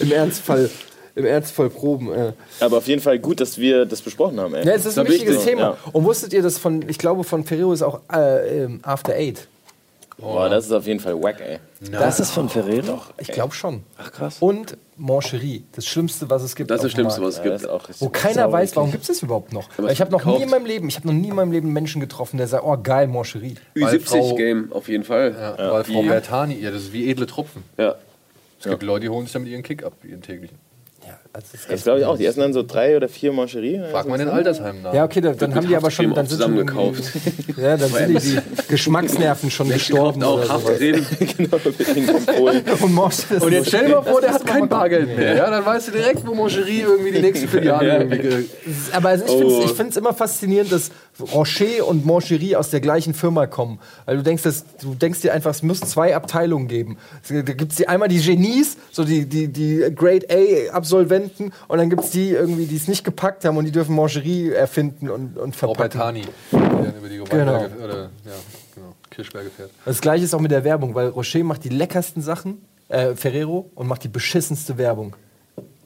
im Ernstfall, im Ernstfall proben. Äh. aber auf jeden Fall gut, dass wir das besprochen haben. Ey. Ja, es ist ein wichtiges wichtig, Thema. ja. Und wusstet ihr, dass von, ich glaube, von Ferrero ist auch äh, ähm, After Eight? Boah, das ist auf jeden Fall wack, ey. Das ist von Ferrero? Ich glaube schon. Ach krass. Und Mancherie, das Schlimmste, was es gibt. Das ist das Schlimmste, Markt. was es Ja, gibt. richtig Wo keiner weiß, warum gibt es das überhaupt noch. Ich habe noch nie in meinem Leben, ich habe noch nie in meinem Leben einen Menschen getroffen, der sagt, oh geil, Mancherie. Weil Frau- Ü70-Game auf jeden Fall. Ja, weil Frau Bertani, ja, das ist wie edle Tropfen. Ja. Es gibt Leute, die holen sich damit ihren Kick ab, ihren täglichen. Ja, also das ist Das glaube ich auch. Die essen dann so drei oder vier Mancherie. Frag mal in den Altersheimen nach. Ja, okay, da, dann haben die aber schon dann sind zusammengekauft. irgendwie- Ja, dann sind die, die Geschmacksnerven schon gestorben. Auch genau. Und, jetzt stell dir mal vor, der hat kein Bargeld mehr. Ja, dann weißt du direkt, wo Mancherie irgendwie die nächste Filiale irgendwie ge- Aber also ich finde Oh. es find's immer faszinierend, dass Rocher und Mancherie aus der gleichen Firma kommen. Weil du denkst, dass, du denkst dir einfach, es muss zwei Abteilungen geben. Da gibt es einmal die Genies, so die, die, die Grade A-Absolventen, und dann gibt es die irgendwie, die es nicht gepackt haben und die dürfen Mancherie erfinden und, und Frau verpacken. Die dann über die Genau. Weinberge, oder, ja, genau, Kirschberge fährt. Das gleiche ist auch mit der Werbung, weil Rocher macht die leckersten Sachen, äh, Ferrero, und macht die beschissenste Werbung.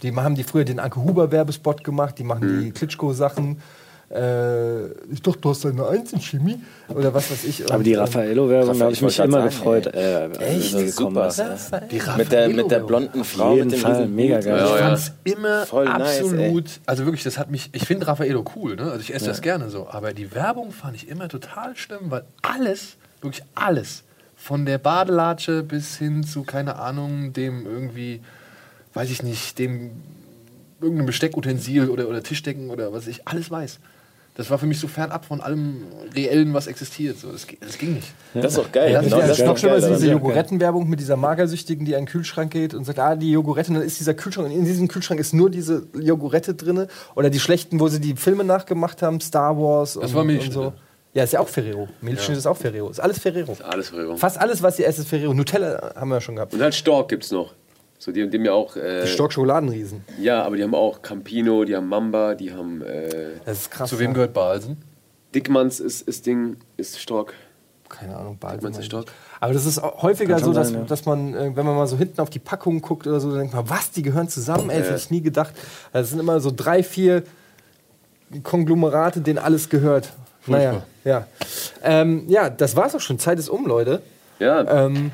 Die haben die früher den Anke Huber Werbespot gemacht, die machen die Klitschko-Sachen. Äh, ich dachte, du hast eine Eins in Chemie oder was weiß ich. Aber die ähm, Raffaello-Werbung, da habe ich mich immer grad gefreut. Äh, Echt? gekommen Super. ist, ja. Mit der, mit der blonden Frau jeden mit dem Fall, mega geil. Ja, Ich ja. fand's immer Voll nice, absolut. also wirklich, das hat mich. Ich finde Raffaello cool, ne? Also ich esse das gerne so. Aber die Werbung fand ich immer total schlimm, weil alles, wirklich alles, von der Badelatsche bis hin zu, keine Ahnung, dem irgendwie, weiß ich nicht, dem irgendeinem Besteckutensil oder, oder Tischdecken oder was weiß ich, alles weiß. Das war für mich so fernab von allem Reellen, was existiert. So, das, das ging nicht. Das ist doch geil. Ja, genau, das das ist ist noch schlimmer ist diese daran. Joghurttenwerbung mit dieser Magersüchtigen, die an den Kühlschrank geht und sagt, ah, die Joghurette, und dann ist dieser Kühlschrank, und in diesem Kühlschrank ist nur diese Joghurette drin. Oder die schlechten, wo sie die Filme nachgemacht haben, Star Wars und, war Milchschnitte. und so. Ja, ist ja auch Ferrero. Milchschnitt ist auch Ferrero. Ist alles Ferrero. Alles Ferrero. Fast alles, was ihr esst, ist Ferrero. Nutella haben wir ja schon gehabt. Und halt Stork gibt's noch. So, die, die haben ja auch. Äh, Die Stork-Schokoladenriesen. ja, aber die haben auch Campino, die haben Mamba, die haben. Äh, Das ist krass. Zu wem ja. gehört Balsen? Dickmanns ist, ist Ding, ist Stork. Keine Ahnung, bald. Meinst du Stork? Aber das ist häufiger so, dass, sein, ja. dass man, äh, wenn man mal so hinten auf die Packung guckt oder so, dann denkt man, was, die gehören zusammen? Ey, das hätte ich nie gedacht. Also Es sind immer so drei, vier Konglomerate, denen alles gehört. Naja, ja. Ähm, ja, das war's auch schon. Zeit ist um, Leute. Ja, Ähm,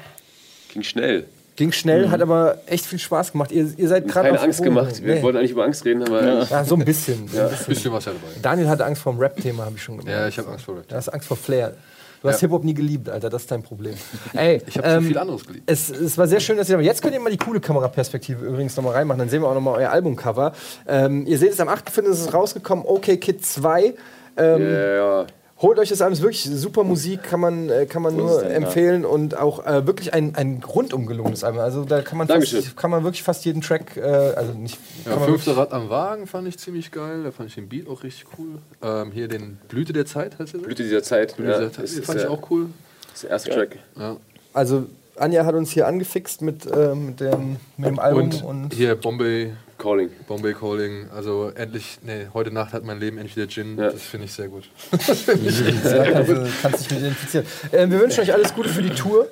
ging schnell. Ging schnell, hat aber echt viel Spaß gemacht. Ihr, ihr seid gerade Keine auf Angst Drogen. gemacht. Wir Nee. wollten eigentlich über Angst reden, aber. Ja, so ein bisschen. So ein bisschen. Bisschen was ja dabei. Daniel hatte Angst vor dem Rap-Thema, habe ich schon gemerkt. Ja, ich habe Angst vor Rap. Du hast Angst vor Flair. Du hast Ja. Hip-Hop nie geliebt, Alter, das ist dein Problem. Ey, Ich habe ähm, zu viel anderes geliebt. Es, es war sehr schön, dass ihr. Jetzt könnt ihr mal die coole Kameraperspektive übrigens nochmal reinmachen. Dann sehen wir auch nochmal euer Albumcover. Ähm, ihr seht es am 8.5. ist es rausgekommen. OK Kid 2. Ähm, Ja, ja. Holt euch das Album, ist wirklich super Musik, kann man, äh, kann man nur empfehlen und auch äh, wirklich ein, ein rundum gelungenes Album. Also da kann man, fast, kann man wirklich fast jeden Track, äh, also nicht, Ja, kann man fünfte Rad am Wagen fand ich ziemlich geil. Da fand ich den Beat auch richtig cool. Ähm, hier den Blüte der Zeit heißt der? Blüte dieser Zeit. Blüte ja, der Zeit. ist, Den ist, fand ich der, auch cool. ist der erste Track. Ja. also Anja hat uns hier angefixt mit, äh, mit, dem, mit dem Album Und, und, hier Bombay, Calling. Bombay Calling. Also endlich, nee, heute Nacht hat mein Leben endlich wieder Gin. Ja. Das finde ich sehr gut. ja, also, kannst dich mit identifizieren. Äh, wir wünschen euch alles Gute für die Tour.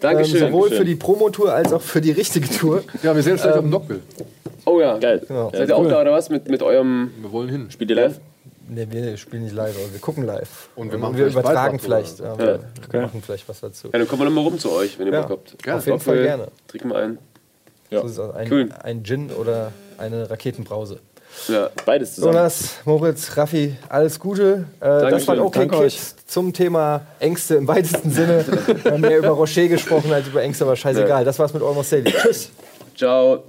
Dankeschön. Ähm, sowohl für die Promotour als auch für die richtige Tour. Ja, wir sehen uns gleich auf dem Dockville. Oh ja. Geil. Genau. Seid ihr auch da oder was? Mit, mit eurem. Wir wollen hin. Spielt ihr live? Ne, wir spielen nicht live, aber wir gucken live. Und wir machen wir vielleicht übertragen vielleicht. oder- Ja, wir machen vielleicht was dazu. Ja, dann kommen wir nochmal rum zu euch, wenn ihr Ja. Bock habt. Gerne. Auf jeden Fall gerne. Trinken wir ein. Ja. So ein, Cool. ein Gin oder eine Raketenbrause. Ja. Beides zusammen. Jonas, Moritz, Raffi, alles Gute. Äh, das waren OK Danke Kids zum Thema Ängste im weitesten Sinne. Wir haben mehr über Rocher gesprochen als über Ängste, aber scheißegal. Das war's mit Almost Daily. Tschüss. Ciao.